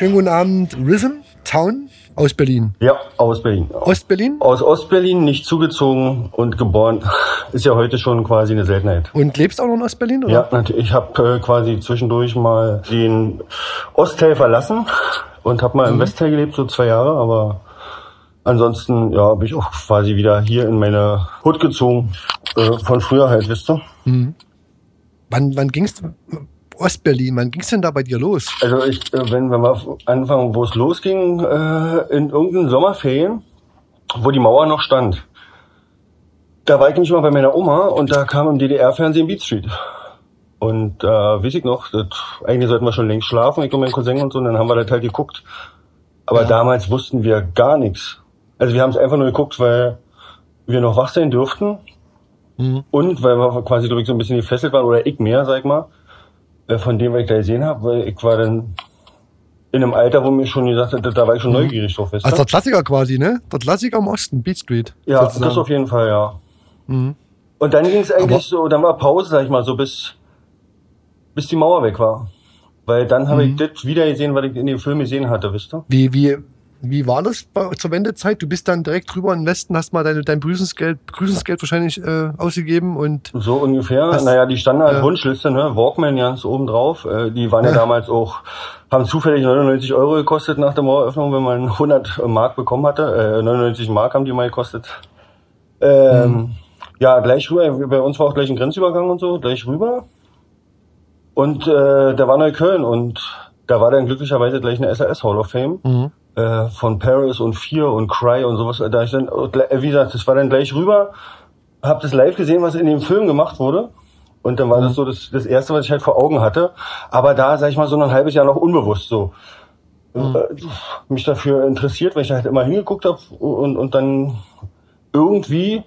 Schönen guten Abend, Rhythm Town aus Berlin. Ja, aus Berlin. Ostberlin? Aus Ostberlin, nicht zugezogen und geboren. Ist ja heute schon quasi eine Seltenheit. Und lebst auch noch in Ostberlin? Oder? Ja, natürlich. Ich habe äh, quasi zwischendurch mal den Ostteil verlassen und habe mal im Westteil gelebt, so zwei Jahre, aber ansonsten ja, bin ich auch quasi wieder hier in meine Hut gezogen. Äh, von früher halt, wisst ihr? Wann, wann ging's Ostberlin? Wann ging's denn da bei dir los? Also ich, äh, wenn, wir anfangen, wo es losging, äh, in irgendeinen Sommerferien, wo die Mauer noch stand. Da war ich nicht mal bei meiner Oma und da kam im DDR-Fernsehen Beat Street. Und da äh, weiß ich noch, das, eigentlich sollten wir schon längst schlafen, ich und mein Cousin und so, und dann haben wir das halt geguckt. Aber Ja. damals wussten wir gar nichts. Also wir haben es einfach nur geguckt, weil wir noch wach sein durften Mhm. und weil wir quasi, glaube ich, so ein bisschen gefesselt waren, oder ich mehr, sag ich mal, von dem, was ich da gesehen habe, weil ich war dann in einem Alter, wo mir schon gesagt hat, da war ich schon neugierig drauf. Weißt? Also der Klassiker quasi, ne? Der Klassiker im Osten, Beat Street. ja, sozusagen. das auf jeden Fall, ja. Mhm. Und dann ging es eigentlich Aber- so, dann war Pause, sag ich mal, so bis, bis die Mauer weg war. Weil dann habe Mhm. ich das wieder gesehen, was ich in dem Film gesehen hatte, wisst ihr? Wie, wie, wie war das bei, zur Wendezeit? Du bist dann direkt drüber in den Westen, hast mal deine, dein Begrüßungsgeld, Begrüßungsgeld wahrscheinlich äh, ausgegeben und So ungefähr. Was- naja, die Standard Ja. Wunschliste, ne? Walkman ganz oben drauf. Äh, die waren ja. Ja. damals auch, haben zufällig 99 Euro gekostet nach der Maueröffnung, wenn man 100 Mark bekommen hatte. Äh, 99 Mark haben die mal gekostet. Ähm, Mhm. Ja, gleich rüber. Bei uns war auch gleich ein Grenzübergang und so, gleich rüber. Und äh, da war Neukölln und da war dann glücklicherweise gleich eine SAS Hall of Fame Mhm. Äh, von Paris und Fear und Cry und sowas. Da ich dann, äh, wie gesagt, das war dann gleich rüber, hab das live gesehen, was in dem Film gemacht wurde. Und dann war das so das, das Erste, was ich halt vor Augen hatte. Aber da, sag ich mal, so ein halbes Jahr noch unbewusst so. Äh, mich dafür interessiert, weil ich da halt immer hingeguckt habe und, und dann irgendwie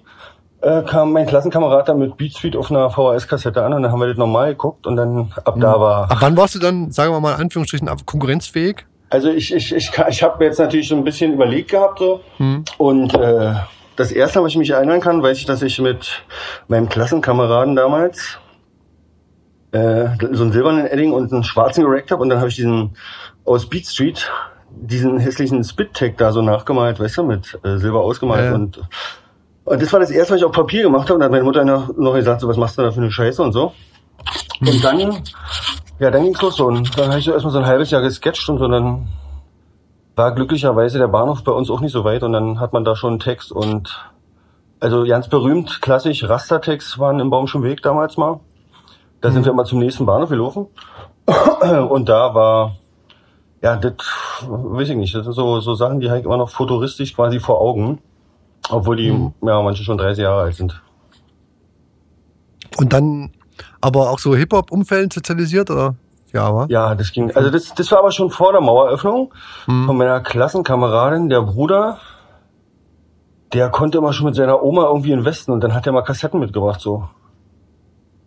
äh, kam mein Klassenkamerad da mit Beat Street auf einer VHS-Kassette an und dann haben wir das normal geguckt und dann ab da war ab wann warst du dann, sagen wir mal in Anführungsstrichen, konkurrenzfähig? Also ich, ich, ich, ich habe jetzt natürlich so ein bisschen überlegt gehabt so Mhm. und äh, das erste, was ich mich erinnern kann, weiß ich, dass ich mit meinem Klassenkameraden damals äh, so einen silbernen Edding und einen schwarzen gerackt habe und dann habe ich diesen aus Beat Street diesen hässlichen Spit-Tag da so nachgemalt, weißt du, mit äh, Silber ausgemalt ja. und und das war das erste, was ich auf Papier gemacht habe und dann hat meine Mutter noch, noch gesagt, so was machst du da für eine Scheiße und so. Und dann ja, dann ging's los so. Und dann habe ich so erstmal so ein halbes Jahr gesketcht und so. Dann war glücklicherweise der Bahnhof bei uns auch nicht so weit und dann hat man da schon einen Text und also ganz berühmt, klassisch, Rastertext waren im Baumschen Weg damals mal. Da sind wir immer zum nächsten Bahnhof gelaufen. Und da war, ja, das weiß ich nicht, das sind so, so Sachen, die halt immer noch futuristisch quasi vor Augen. Obwohl die, ja, manche schon 30 Jahre alt sind. Und dann aber auch so Hip-Hop-Umfällen sozialisiert, oder? Ja, wa? Ja, das ging. Also das, das war aber schon vor der Maueröffnung. Von meiner Klassenkameradin, der Bruder, der konnte immer schon mit seiner Oma irgendwie in Westen und dann hat er mal Kassetten mitgebracht so.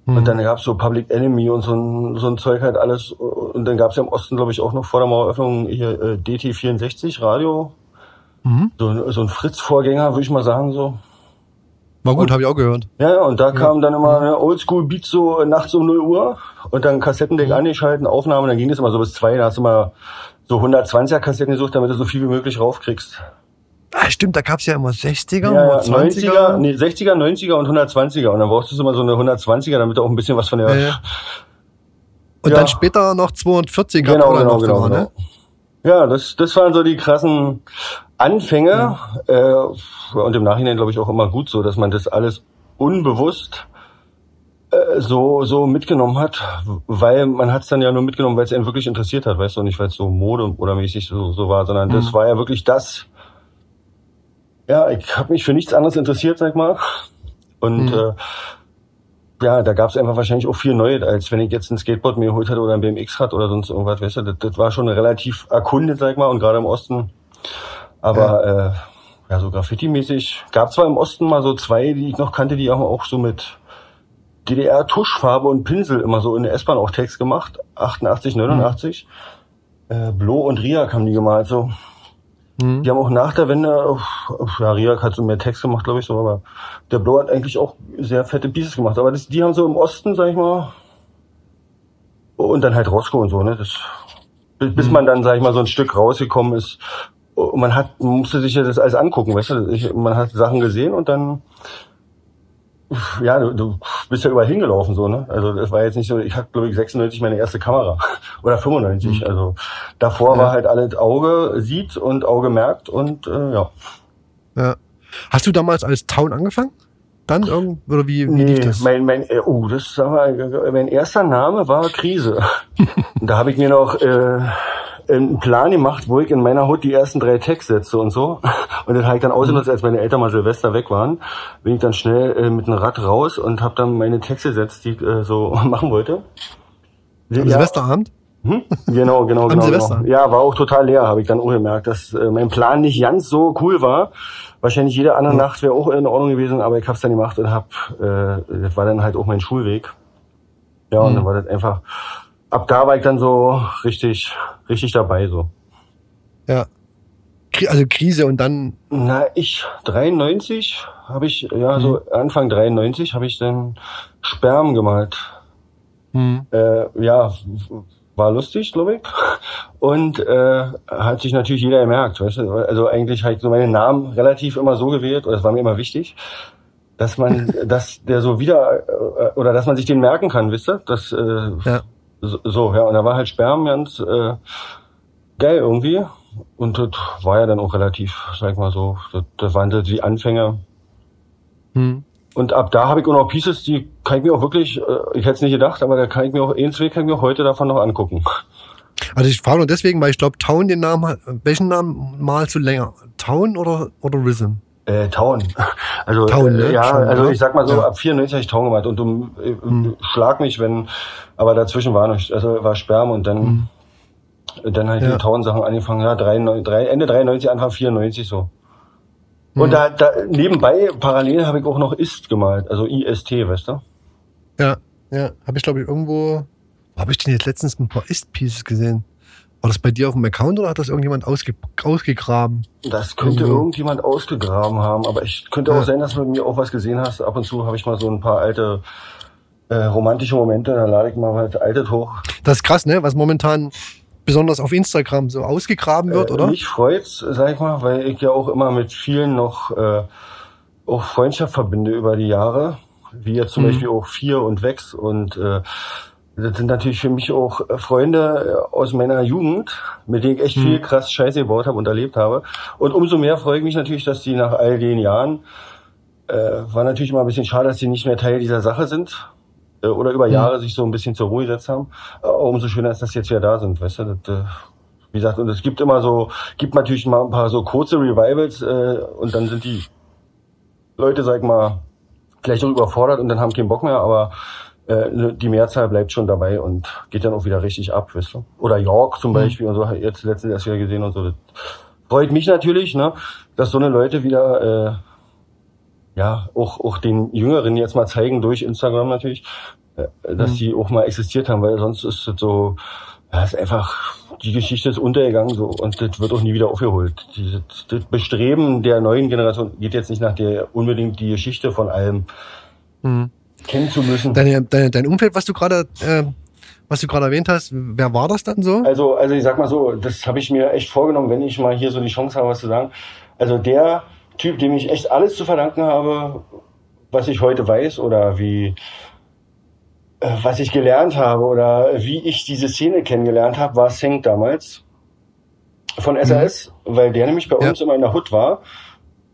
Und dann gab's so Public Enemy und so ein, so ein Zeug halt alles. Und dann gab's ja im Osten, glaube ich, auch noch vor der Maueröffnung hier äh, DT64 Radio. Mhm. So, ein- so ein Fritz-Vorgänger, würde ich mal sagen so. War gut, habe ich auch gehört. Ja, ja, und da kam dann immer eine Oldschool-Beat so nachts um 0 Uhr und dann Kassettendeck angeschalten, Aufnahme, dann ging das immer so bis zwei, da hast du mal so 120er Kassetten gesucht, damit du so viel wie möglich raufkriegst. Ah, stimmt, da gab's ja immer 60er, Ja, ja, oder 20er. 90er, nee, 60er, 90er und 120er und dann brauchst du immer so eine 120er, damit du auch ein bisschen was von der... Ja, ja. Und Ja. dann später noch 240er Genau, oder genau, noch genau, sogar, genau. ne? Ja, das, das waren so die krassen Anfänge. Äh, und im Nachhinein glaube ich auch immer gut so, dass man das alles unbewusst äh, so so mitgenommen hat, weil man hat es dann ja nur mitgenommen, weil es einen wirklich interessiert hat, weißt du, nicht weil es so Mode oder mäßig so, so war, sondern das war ja wirklich das. Ja, ich habe mich für nichts anderes interessiert, sag mal. Und äh, ja, da gab es einfach wahrscheinlich auch viel Neues, als wenn ich jetzt ein Skateboard mir geholt hätte oder ein BMX-Rad oder sonst irgendwas, weißt du, das, das war schon relativ erkundet, sag ich mal, und gerade im Osten. Aber ja, äh, ja so Graffiti-mäßig. Gab zwar im Osten mal so zwei, die ich noch kannte, die haben auch so mit DDR-Tuschfarbe und Pinsel immer so in der S-Bahn auch Text gemacht. 88, 89. Äh, Blo und Riak haben die gemalt, so. Mhm. Die haben auch nach der Wende, äh, ja, Riak hat so mehr Text gemacht, glaube ich, so, aber der Blo hat eigentlich auch sehr fette Pieces gemacht. Aber das, die haben so im Osten, sag ich mal, und dann halt Roscoe und so, ne, das bis mhm. man dann, sag ich mal, so ein Stück rausgekommen ist. Man hat, musste sich ja das alles angucken, weißt du? Ich, man hat Sachen gesehen und dann, ja, du, du bist ja überall hingelaufen, so, ne? Also, das war jetzt nicht so, ich hatte, glaube ich, 96 meine erste Kamera. Oder 95. Mhm. Also, davor ja. war halt alles Auge sieht und Auge merkt und, äh, ja. Ja. Hast du damals als Town angefangen? Dann irgend oder wie, wie nee, lief das? Mein, mein, äh, oh, das war mein erster Name war Krise. da habe ich mir noch äh, einen Plan gemacht, wo ich in meiner Hut die ersten drei Tags setze und so. Und das habe ich dann ausgenutzt, als meine Eltern mal Silvester weg waren. Bin ich dann schnell äh, mit einem Rad raus und habe dann meine Tags gesetzt, die ich äh, so machen wollte. Am ja. Silvesterabend? Hm? Genau, genau, genau, genau. Ja, war auch total leer, habe ich dann auch gemerkt, dass äh, mein Plan nicht ganz so cool war. Wahrscheinlich jede andere mhm. Nacht wäre auch in Ordnung gewesen, aber ich habe es dann gemacht und hab, äh, das war dann halt auch mein Schulweg. Ja, und mhm. dann war das einfach, ab da war ich dann so richtig, richtig dabei so. Ja. Also Krise und dann. Na, ich 93 habe ich, ja, mhm. so Anfang 93 habe ich dann Sperm gemalt. Mhm. Äh, ja, war lustig, glaube ich. Und äh, hat sich natürlich jeder gemerkt. Weißt du? Also eigentlich halt so meine Namen relativ immer so gewählt, oder das war mir immer wichtig, dass man, dass der so wieder äh, oder dass man sich den merken kann, wisst ihr? Das äh, ja. So, so, ja. Und da war halt Sperm ganz äh, geil irgendwie. Und das war ja dann auch relativ, sag ich mal so, das, das waren so die Anfänge. Hm. Und ab da habe ich auch noch Pieces, die kann ich mir auch wirklich, äh, ich hätte es nicht gedacht, aber da kann ich mir auch, eins kann ich mir auch heute davon noch angucken. Also ich frage nur deswegen, weil ich glaube, Town den Namen, welchen Namen malst du länger? Town oder, oder Rhythm? Äh, Town. Also, Town, ne? ja, Schon, also ich sag mal so, ja. ab 94 habe ich Town gemacht und du äh, hm. schlag mich, wenn, aber dazwischen war noch, also war Sperm und dann, hm. dann halt ja. die Town-Sachen angefangen, ja, 3, 3, Ende 93, Anfang 94 so. Und mhm. da, da nebenbei, parallel habe ich auch noch Ist gemalt, also IST, weißt du? Ja, ja. Habe ich, glaube ich, irgendwo. Wo habe ich denn jetzt letztens ein paar Ist-Pieces gesehen? War das bei dir auf dem Account oder hat das irgendjemand ausge ausgegraben? Das könnte Irgendwo. irgendjemand ausgegraben haben, aber ich könnte auch sein, dass du mit mir auch was gesehen hast. Ab und zu habe ich mal so ein paar alte äh, romantische Momente, da lade ich mal halt altes hoch. Das ist krass, ne? Was momentan besonders auf Instagram so ausgegraben wird, äh, oder? Mich freut's, sag ich mal, weil ich ja auch immer mit vielen noch äh, auch Freundschaft verbinde über die Jahre, wie jetzt zum mhm. Beispiel auch Vier und Wex und äh, das sind natürlich für mich auch Freunde aus meiner Jugend, mit denen ich echt viel krass Scheiße gebaut habe und erlebt habe. Und umso mehr freue ich mich natürlich, dass die nach all den Jahren, äh, war natürlich immer ein bisschen schade, dass die nicht mehr Teil dieser Sache sind, äh, oder über mhm. Jahre sich so ein bisschen zur Ruhe gesetzt haben. Äh, umso schöner ist, dass sie jetzt wieder da sind, weißt du. Das, äh, wie gesagt, und es gibt immer so, gibt natürlich mal ein paar so kurze Revivals äh, und dann sind die Leute, sag ich mal, vielleicht auch überfordert und dann haben keinen Bock mehr, aber äh, ne, die Mehrzahl bleibt schon dabei und geht dann auch wieder richtig ab, weißt du. Oder York zum mhm. Beispiel und so, jetzt letztens erst wieder gesehen und so. Das freut mich natürlich, ne, dass so eine Leute wieder äh, ja, auch, auch den Jüngeren jetzt mal zeigen durch Instagram natürlich, äh, dass mhm. die auch mal existiert haben, weil sonst ist es so, ja, ist einfach, die Geschichte ist untergegangen so und das wird auch nie wieder aufgeholt. Die, das Bestreben der neuen Generation geht jetzt nicht nach der unbedingt die Geschichte von allem mhm. Kennen zu müssen. Deine, deine, dein Umfeld, was du gerade äh, was du gerade erwähnt hast, wer war das dann so? Also, also ich sag mal so, das habe ich mir echt vorgenommen, wenn ich mal hier so die Chance habe, was zu sagen. Also der Typ, dem ich echt alles zu verdanken habe, was ich heute weiß oder wie äh, was ich gelernt habe oder wie ich diese Szene kennengelernt habe, war Sink damals von SAS, mhm. weil der nämlich bei uns ja. immer in der Hut war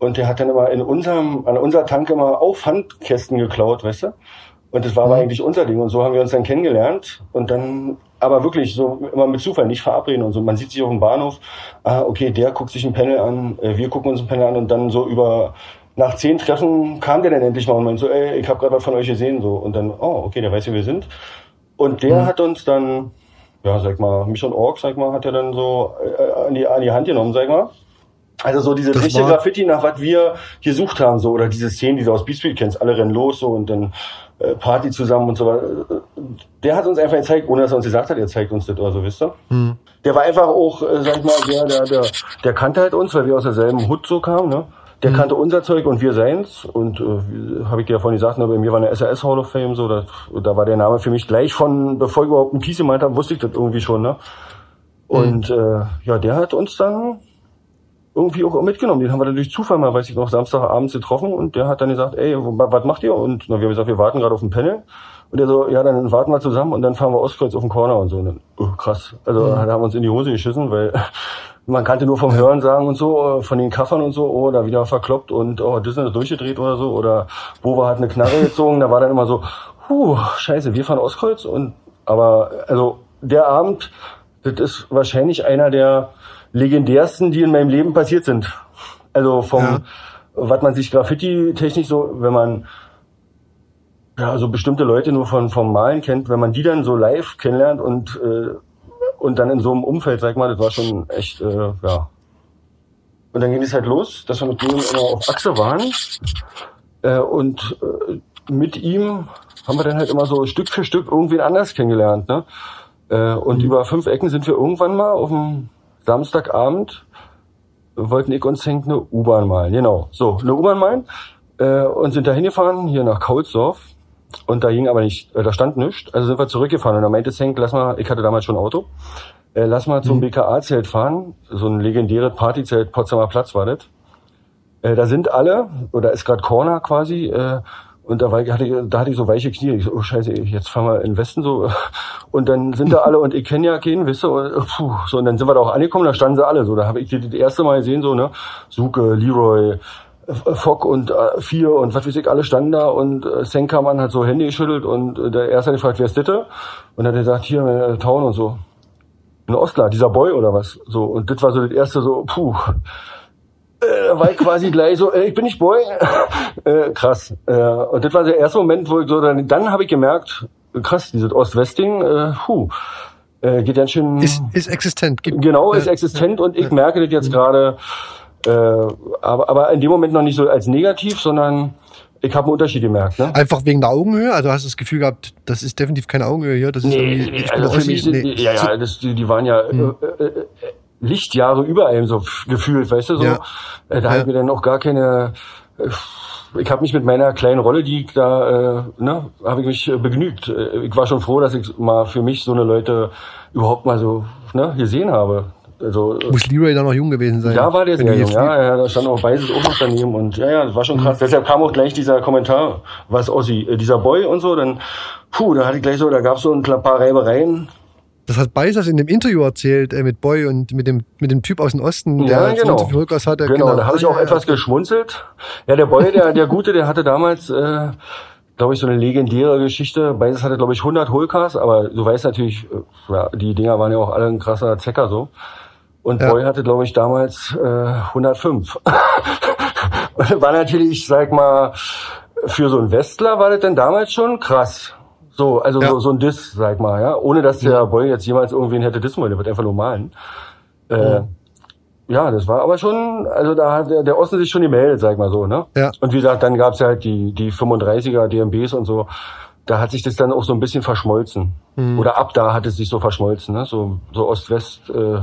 und der hat dann immer in unserem an unserer Tank immer auch Handkästen geklaut, weißt du? Und das war aber mhm. eigentlich unser Ding und so haben wir uns dann kennengelernt und dann aber wirklich so immer mit Zufall, nicht verabreden und so. Man sieht sich auf dem Bahnhof, ah, okay, der guckt sich ein Panel an, äh, wir gucken uns ein Panel an und dann so über nach zehn Treffen kam der dann endlich mal und meinte so, ey, ich habe gerade was von euch gesehen so und dann, oh, okay, der weiß, wer wir sind. Und der mhm. hat uns dann, ja, sag mal, mich und Org, sag mal, hat er dann so äh, an, die, an die Hand genommen, sag mal. Also so diese das richtige Graffiti, nach was wir gesucht haben, so, oder diese Szenen, die du aus Beat Street kennst, alle rennen los so und dann äh, Party zusammen und so weiter. Der hat uns einfach gezeigt, ohne dass er uns gesagt hat, er zeigt uns das oder so, wisst ihr? Hm. Der war einfach auch, äh, sag ich mal, der, der, der, der kannte halt uns, weil wir aus derselben Hut so kamen, ne? Der hm. kannte unser Zeug und wir seins. Und äh, habe ich dir ja vorhin gesagt, ne, bei mir war eine SAS Hall of Fame, so, da, da war der Name für mich gleich von, bevor ich überhaupt ein Piece gemeint habe, wusste ich das irgendwie schon, ne? Und äh, ja, der hat uns dann irgendwie auch mitgenommen. Den haben wir dann durch Zufall mal, weiß ich noch, Samstagabends getroffen und der hat dann gesagt, ey, was macht ihr? Und na, wir haben gesagt, wir warten gerade auf den Panel. Und der so, ja, dann warten wir zusammen und dann fahren wir Ostkreuz auf den Corner und so. Und dann, oh, krass. Also mhm. da haben wir uns in die Hose geschissen, weil man kannte nur vom Hören sagen und so, äh, von den Kaffern und so, oh, da wieder verkloppt und oh, Disney ist durchgedreht oder so. Oder Bova hat eine Knarre gezogen, da war dann immer so, huh, scheiße, wir fahren Ostkreuz und aber also der Abend, das ist wahrscheinlich einer der legendärsten, die in meinem Leben passiert sind. Also vom, ja. was man sich Graffiti-technisch so, wenn man ja so bestimmte Leute nur von vom Malen kennt, wenn man die dann so live kennenlernt und äh, und dann in so einem Umfeld, sag mal, das war schon echt, äh, ja. Und dann ging es halt los, dass wir mit denen immer auf Achse waren äh, und äh, mit ihm haben wir dann halt immer so Stück für Stück irgendwen anders kennengelernt, ne? Äh, und mhm. über fünf Ecken sind wir irgendwann mal auf dem Samstagabend wollten ich uns hängt eine U-Bahn malen. Genau, so, eine U-Bahn malen. Äh, und sind da hingefahren, hier nach Kaulsdorf. Und da ging aber nicht, äh, da stand nichts. Also sind wir zurückgefahren. Und da meinte Henk, lass mal, ich hatte damals schon ein Auto, äh, lass mal zum mhm. BKA-Zelt fahren. So ein legendäres Partyzelt, Potsdamer Platz war das. Äh, da sind alle, oder ist gerade Corner quasi, äh, und da, war, hatte ich, da hatte ich so weiche Knie. Ich so, oh scheiße, jetzt fahren wir in den Westen so. Und dann sind da alle, und ich kenne ja keinen, wisst ihr, und, puh, so, und dann sind wir da auch angekommen, da standen sie alle so. Da habe ich die das erste Mal gesehen, so, ne, Suke, Leroy, Fock und äh, vier und was weiß ich, alle standen da und äh, Senkermann hat so Hände geschüttelt und äh, der erste hat gefragt, wer ist Ditte? Und dann hat er gesagt, hier, äh, Town und so. Ein Ostler, dieser Boy oder was? So, und das war so das erste so, puh äh, war ich quasi gleich so, äh, ich bin nicht Boy. äh, krass. Äh, und das war der erste Moment, wo ich so, dann, dann habe ich gemerkt, krass, dieses Ost-West-Ding, äh, puh, äh, geht ganz schön. Ist, ist existent. Gibt, genau, ist existent und ich merke das jetzt gerade, äh, aber, aber in dem Moment noch nicht so als negativ, sondern ich habe einen Unterschied gemerkt. Ne? Einfach wegen der Augenhöhe? Also hast du das Gefühl gehabt, das ist definitiv keine Augenhöhe hier? Das ist nee, nee also für mich, nee. ja, ja, das, die, die waren ja hm. äh, äh, äh Lichtjahre über einem so gefühlt, weißt du so. Ja. Äh, da ja. habe ich mir dann auch gar keine. Äh, ich habe mich mit meiner kleinen Rolle, die ich da, äh, ne, habe ich mich äh, begnügt. Ich war schon froh, dass ich mal für mich so eine Leute überhaupt mal so ne, gesehen habe. Also, Muss Leroy da noch jung gewesen sein? Da war der sehr jung, ja, ja, da stand auch Weißes auch noch daneben und ja, ja, das war schon krass. Mhm. Deshalb kam auch gleich dieser Kommentar, was Ossi, äh, dieser Boy und so, dann, puh, da hatte ich gleich so, da gab es so ein paar Reibereien, das hat Beisers in dem Interview erzählt, äh, mit Boy und mit dem, mit dem Typ aus dem Osten, der ja, genau. so Rückers hatte. Genau, genau. da habe ich auch ja, etwas geschmunzelt. Ja, der Boy, der, der Gute, der hatte damals, äh, glaube ich, so eine legendäre Geschichte. Beisers hatte, glaube ich, 100 Holcars, aber du weißt natürlich, äh, ja, die Dinger waren ja auch alle ein krasser Zecker so. Und ja. Boy hatte, glaube ich, damals äh, 105. war natürlich, ich sag mal, für so einen Westler war das denn damals schon krass. So, also ja. so, so ein Diss, sag mal, ja. Ohne dass der Boy jetzt jemals irgendwen hätte dissen wollen, der wird einfach nur malen. Äh, ja. ja, das war aber schon, also da hat der, der Osten sich schon gemeldet, sag mal so, ne? Ja. Und wie gesagt, dann gab's ja halt die, die 35er DMBs und so. Da hat sich das dann auch so ein bisschen verschmolzen. Mhm. Oder ab da hat es sich so verschmolzen, ne? So, so Ost-West, äh,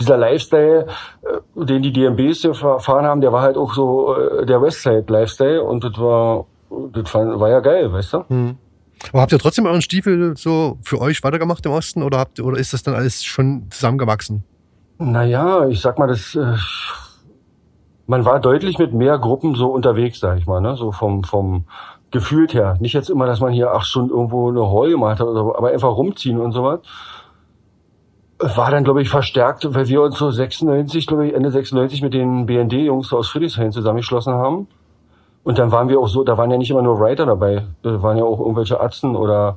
dieser Lifestyle, äh, den die DMBs hier fahren haben, der war halt auch so äh, der Westside-Lifestyle und das war, das war ja geil, weißt du? Mhm. Aber habt ihr trotzdem euren Stiefel so für euch weitergemacht im Osten oder habt oder ist das dann alles schon zusammengewachsen? Naja, ich sag mal, das äh, man war deutlich mit mehr Gruppen so unterwegs, sag ich mal, ne? So vom, vom gefühlt her. Nicht jetzt immer, dass man hier acht Stunden irgendwo eine Heu gemacht hat, aber einfach rumziehen und so was. War dann, glaube ich, verstärkt, weil wir uns so 96, glaube ich, Ende 96 mit den BND-Jungs aus Friedrichshain zusammengeschlossen haben. Und dann waren wir auch so, da waren ja nicht immer nur Writer dabei, da waren ja auch irgendwelche Arzten oder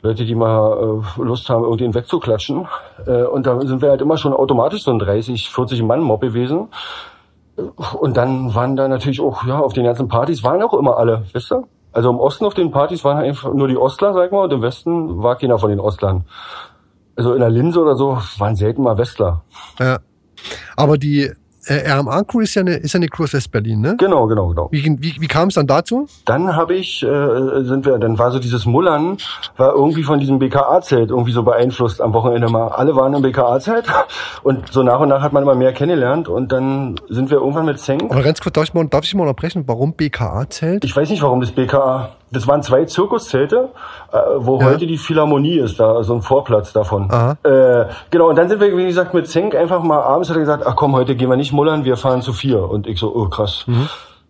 Leute, die mal äh, Lust haben, irgendwen wegzuklatschen. Äh, und da sind wir halt immer schon automatisch so ein 30, 40 Mann Mob gewesen. Und dann waren da natürlich auch, ja, auf den ganzen Partys waren auch immer alle, wisst ihr? Also im Osten auf den Partys waren einfach nur die Ostler, sag mal, und im Westen war keiner von den Ostlern. Also in der Linse oder so waren selten mal Westler. Ja. Aber die äh, RMA-Crew ist ja eine, ist ja eine Crew aus West-Berlin, ne? Genau, genau, genau. Wie, wie, wie kam es dann dazu? Dann habe ich, äh, sind wir, dann war so dieses Mullern, war irgendwie von diesem BKA-Zelt irgendwie so beeinflusst am Wochenende mal. Alle waren im BKA-Zelt und so nach und nach hat man immer mehr kennengelernt und dann sind wir irgendwann mit Zeng. Aber ganz kurz, darf ich mal, darf ich mal unterbrechen, warum BKA-Zelt? Ich weiß nicht, warum das BKA. Das waren zwei Zirkuszelte, äh, wo Ja. heute die Philharmonie ist, da so ein Vorplatz davon. Äh, genau, und dann sind wir, wie gesagt, mit Zenk einfach mal abends hat er gesagt, ach komm, heute gehen wir nicht mullern, wir fahren zu vier. Und ich so, oh krass.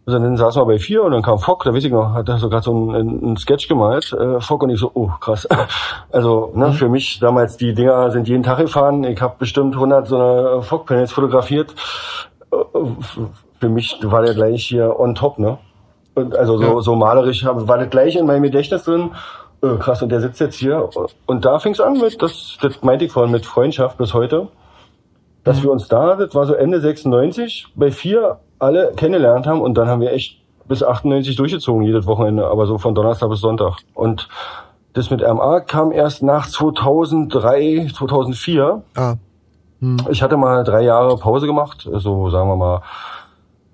Also dann saßen wir bei vier und dann kam Fock, da weiß ich noch, hat er so gerade so einen, einen Sketch gemalt, äh, Fock und ich so, oh krass. Also ne, für mich damals, die Dinger sind jeden Tag gefahren, ich habe bestimmt 100 so eine Fock-Panels fotografiert. Äh, Für mich war der gleich hier on top, ne? Und also so, Ja. so malerisch war das gleich in meinem Gedächtnis drin. Äh, krass, und der sitzt jetzt hier. Und da fing es an mit, das, das meinte ich vorhin, mit Freundschaft bis heute. Dass wir uns da, das war so Ende 96, bei vier alle kennengelernt haben und dann haben wir echt bis 98 durchgezogen, jedes Wochenende, aber so von Donnerstag bis Sonntag. Und das mit RMA kam erst nach 2003, 2004. Ah, Ich hatte mal drei Jahre Pause gemacht, so sagen wir mal.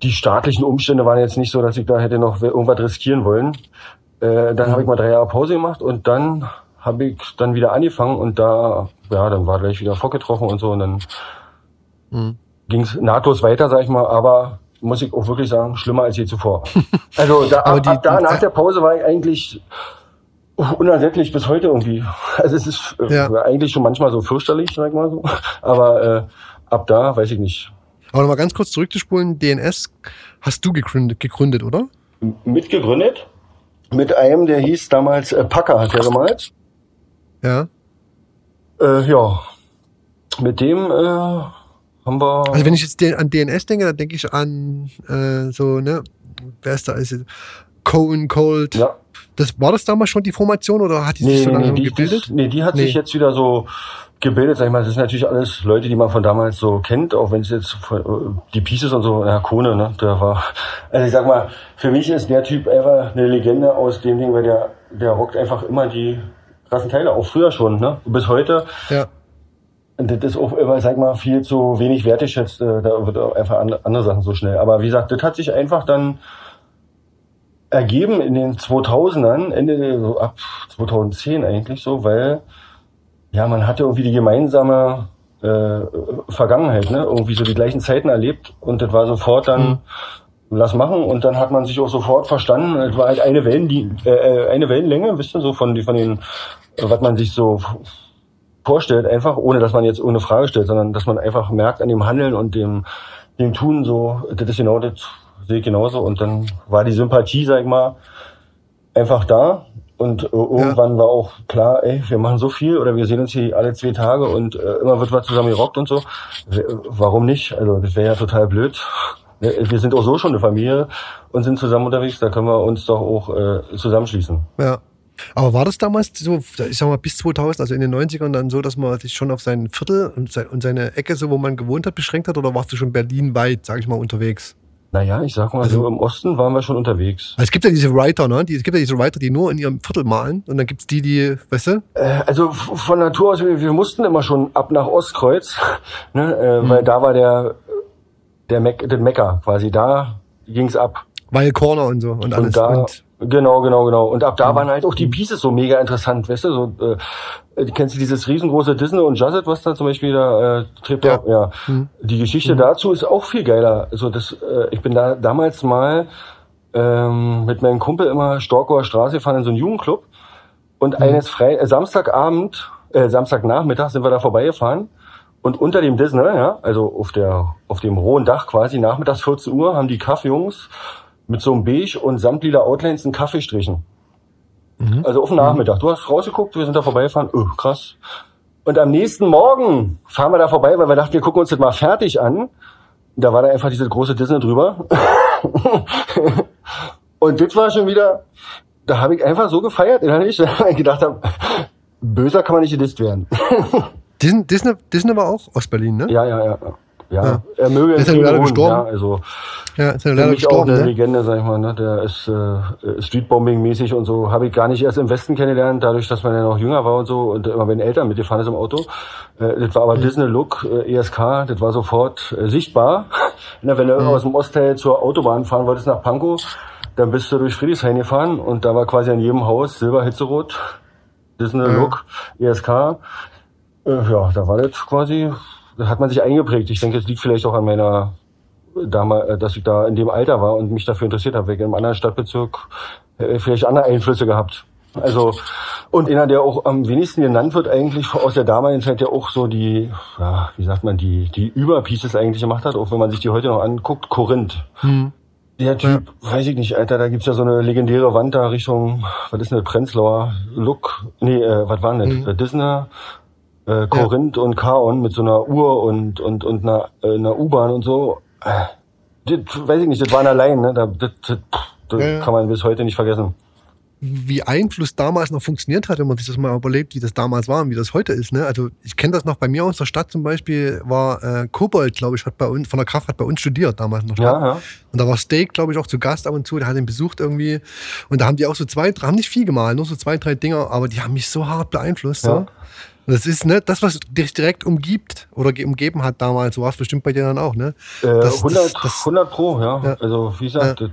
Die staatlichen Umstände waren jetzt nicht so, dass ich da hätte noch irgendwas riskieren wollen. Äh, dann habe ich mal drei Jahre Pause gemacht und dann habe ich dann wieder angefangen und da, ja, dann war gleich wieder Fock getroffen und so und dann Mhm. ging es nahtlos weiter, sag ich mal, aber muss ich auch wirklich sagen, schlimmer als je zuvor. Also da, ab, ab da nach der Pause war ich eigentlich unersättlich bis heute irgendwie. Also es ist äh, Ja. eigentlich schon manchmal so fürchterlich, sag ich mal so. Aber äh, ab da weiß ich nicht. Aber nochmal ganz kurz zurückzuspulen, DNS hast du gegründet, gegründet oder? Mitgegründet mit einem, der hieß damals äh, Packer, hat er gemalt. Ja. Äh, ja, mit dem äh, haben wir. Also wenn ich jetzt an DNS denke, dann denke ich an äh, so, ne, wer ist da? Ist Cohen Cold. ja, Das, war das damals schon die Formation oder hat die sich nee, so nee, langsam die, gebildet? Das, nee, die hat Nee. sich jetzt wieder so gebildet, sag ich mal. Das sind natürlich alles Leute, die man von damals so kennt, auch wenn es jetzt von, äh, die Pieces und so, ja, Kone, ne, der war, also ich sag mal, für mich ist der Typ einfach eine Legende aus dem Ding, weil der, der rockt einfach immer die krassen Teile, auch früher schon, ne, bis heute. Ja. Und das ist auch immer, sag mal, viel zu wenig wertgeschätzt. äh, Da wird auch einfach an- andere Sachen so schnell. Aber wie gesagt, das hat sich einfach dann ergeben in den 2000ern, Ende so ab 2010 eigentlich so, weil ja, man hatte irgendwie die gemeinsame äh, Vergangenheit, ne? Irgendwie so die gleichen Zeiten erlebt und das war sofort dann lass machen und dann hat man sich auch sofort verstanden. Es war halt eine Wellenlie äh, äh, eine Wellenlänge, wisst ihr, so von die von den was man sich so vorstellt, einfach, ohne dass man jetzt ohne Frage stellt, sondern dass man einfach merkt an dem Handeln und dem, dem Tun so, das ist genau das, sehe ich genauso. Und dann war die Sympathie, sag ich mal, einfach da. Und äh, irgendwann war auch klar, ey, wir machen so viel oder wir sehen uns hier alle zwei Tage und äh, immer wird was zusammen gerockt und so. Warum nicht? Also das wäre ja total blöd. Wir sind auch so schon eine Familie und sind zusammen unterwegs, da können wir uns doch auch äh, zusammenschließen. Ja. Aber war das damals so, ich sag mal, bis 2000, also in den 90ern dann so, dass man sich schon auf sein Viertel und se- und seine Ecke, so wo man gewohnt hat, beschränkt hat? Oder warst du schon berlinweit, sag ich mal, unterwegs? Naja, ich sag mal, Also- so im Osten waren wir schon unterwegs. Also es gibt ja diese Writer, ne? Die, es gibt ja diese Writer, die nur in ihrem Viertel malen. Und dann gibt's die, die, weißt du? Äh, Also von Natur aus, wir, wir mussten immer schon ab nach Ostkreuz, ne, äh, weil da war der der Meck, der Mecker quasi, da ging's ab. Weil Corner und so und alles. Und da, und, genau, genau, genau. Und ab da waren halt auch die Pieces so mega interessant, weißt du, so, äh, kennst du dieses riesengroße Disney und Jazzet, was da zum Beispiel da, äh, Trip ja. ja. Die Geschichte dazu ist auch viel geiler. Also das, äh, ich bin da damals mal ähm, mit meinem Kumpel immer Storkower Straße gefahren in so einen Jugendclub und eines Frei äh, Samstagabend, äh, Samstagnachmittag sind wir da vorbeigefahren und unter dem Disney, ja, also auf der auf dem rohen Dach quasi nachmittags 14 Uhr haben die Kaffeejungs mit so einem beige und samtlila Outlines einen Kaffee strichen. Also auf den Nachmittag. Du hast rausgeguckt, wir sind da vorbeigefahren. Oh, krass. Und am nächsten Morgen fahren wir da vorbei, weil wir dachten, wir gucken uns das mal fertig an. Da war da einfach dieses große Disney drüber. und das war schon wieder, da habe ich einfach so gefeiert innerlich, weil ich gedacht habe, böser kann man nicht gedisst werden. Disney, Disney, Disney war auch Ostberlin, ne? ja, ja, ja. Ja, Ja. er möge Ist er Frieden leider gestorben? Ja, also Ja, ist ja für leider mich auch gestorben, eine ne? Legende, sag ich mal. Ne? Der ist äh, Streetbombing-mäßig und so. Habe ich gar nicht erst im Westen kennengelernt, dadurch, dass man ja noch jünger war und so und immer wenn Eltern mitgefahren ist im Auto. Äh, das war aber Disney-Look, äh, ESK, das war sofort äh, sichtbar. Na, wenn du aus dem Ostteil zur Autobahn fahren wolltest nach Pankow, dann bist du durch Friedrichshain gefahren und da war quasi an jedem Haus Silber, Hitzerot, Disney-Look, ESK. Äh, ja, da war das quasi, hat man sich eingeprägt. Ich denke, das liegt vielleicht auch an meiner damals, dass ich da in dem Alter war und mich dafür interessiert habe, wegen einem anderen Stadtbezirk äh, vielleicht andere Einflüsse gehabt. Also und einer, der auch am wenigsten genannt wird eigentlich aus der damaligen Zeit, der auch so die, ja, wie sagt man, die die Überpieces eigentlich gemacht hat, auch wenn man sich die heute noch anguckt, Korinth. Hm. Der Typ, ja. weiß ich nicht, Alter, da gibt's ja so eine legendäre Wand da Richtung, was ist denn das, Prenzlauer, Look, nee, äh, was war denn das, mhm. Disney, äh, Korinth ja. und Kaon mit so einer Uhr und, und, und einer, äh, einer U-Bahn und so. Äh, das, weiß ich nicht, das waren allein, ne, das, das, das, das ja. kann man bis heute nicht vergessen wie Einfluss damals noch funktioniert hat, wenn man sich das mal überlegt, wie das damals war und wie das heute ist. Ne? Also ich kenne das noch bei mir aus der Stadt zum Beispiel, war äh, Kobold, glaube ich, hat bei uns, von der Kraft hat bei uns studiert damals noch. Ja, ja. Und da war Steak, glaube ich, auch zu Gast ab und zu, der hat ihn besucht irgendwie. Und da haben die auch so zwei, haben nicht viel gemalt, nur so zwei, drei Dinger, aber die haben mich so hart beeinflusst. Ja. So. Und das ist ne, das, was dich direkt umgibt oder umgeben hat damals, so war es bestimmt bei dir dann auch, ne? Äh, das, 100, das, 100 Pro, ja. ja. Also wie gesagt, das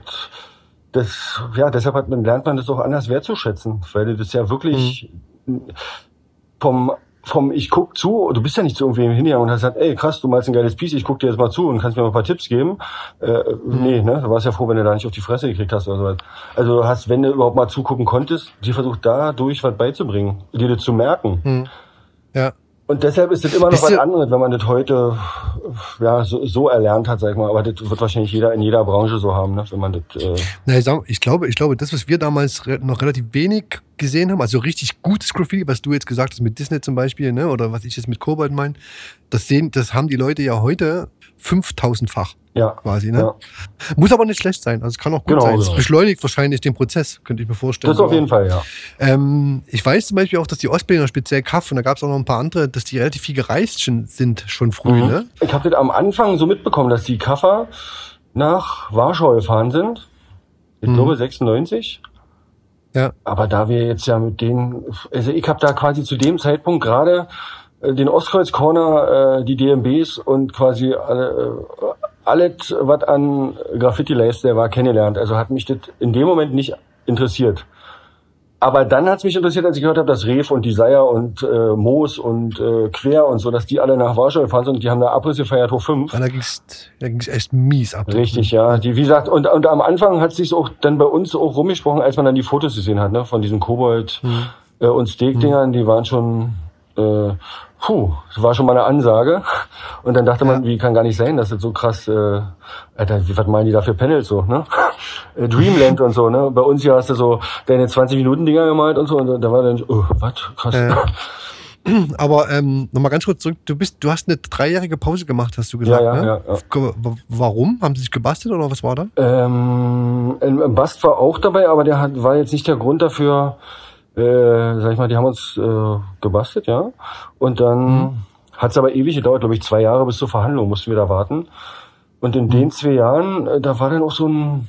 das, ja, deshalb hat man, lernt man das auch anders wertzuschätzen, weil du das ja wirklich mhm. vom vom ich guck zu, du bist ja nicht zu irgendwem hingegangen und hast gesagt, ey krass, du malst ein geiles Piece, ich guck dir jetzt mal zu und kannst mir mal ein paar Tipps geben. Äh, mhm. Nee, ne, du warst ja froh, wenn du da nicht auf die Fresse gekriegt hast oder sowas. Also du hast, wenn du überhaupt mal zugucken konntest, dir versucht dadurch was beizubringen, dir das zu merken. Mhm. Ja. Und deshalb ist das immer noch was anderes, wenn man das heute ja so, so erlernt hat, sag ich mal. Aber das wird wahrscheinlich jeder in jeder Branche so haben, ne? wenn man das. Äh Na, ich, sag, ich glaube, ich glaube, das, was wir damals noch relativ wenig gesehen haben, also richtig gutes Graffiti, was du jetzt gesagt hast mit Disney zum Beispiel, ne, oder was ich jetzt mit Kobold meine, das sehen, das haben die Leute ja heute 5000-fach. Ja. Quasi, ne? Ja. Muss aber nicht schlecht sein. Also es kann auch gut genau, sein. Es genau. beschleunigt wahrscheinlich den Prozess, könnte ich mir vorstellen. Das auf jeden Fall, ja. Ähm, ich weiß zum Beispiel auch, dass die Ostberliner, speziell Kaff, und da gab es auch noch ein paar andere, dass die relativ viel gereist sind schon früh, mhm. ne? Ich habe das am Anfang so mitbekommen, dass die Kaffer nach Warschau gefahren sind. Ich mhm. glaube 96. Ja. Aber da wir jetzt ja mit denen, also ich habe da quasi zu dem Zeitpunkt gerade äh, den Ostkreuz Corner, äh, die DMBs und quasi alle, äh, alles, was an Graffiti leiste, war kennengelernt. Also hat mich das in dem Moment nicht interessiert. Aber dann hat es mich interessiert, als ich gehört habe, dass Reef und Desire und äh, Moos und äh, Quer und so, dass die alle nach Warschau gefahren sind und die haben da Abriss gefeiert hoch 5. da ging's, da ging's echt mies ab. Richtig, ja. Die, wie gesagt, und, und am Anfang hat es sich auch dann bei uns auch rumgesprochen, als man dann die Fotos gesehen hat, ne, von diesen Kobold mhm. äh, und Steak-Dingern, die waren schon äh, puh, das war schon mal eine Ansage. Und dann dachte man, wie kann gar nicht sein, dass das so krass, äh, Alter, wie, was meinen die da für Panels so, ne? Äh, Dreamland und so, ne? Bei uns hier hast du so deine 20 Minuten Dinger gemalt und so, und da war dann, oh, was, krass. Äh. Aber ähm, nochmal ganz kurz zurück, du bist, du hast eine dreijährige Pause gemacht, hast du gesagt. Ja, ja, ne? ja, ja. Warum? Haben sie sich gebastelt oder was war da? Ähm, ein Bast war auch dabei, aber der hat, war jetzt nicht der Grund dafür, äh, sag ich mal, die haben uns äh, gebastelt, ja. Und dann mhm. hat es aber ewig gedauert, glaube ich, zwei Jahre bis zur Verhandlung mussten wir da warten. Und in mhm. den zwei Jahren, äh, da war dann auch so ein,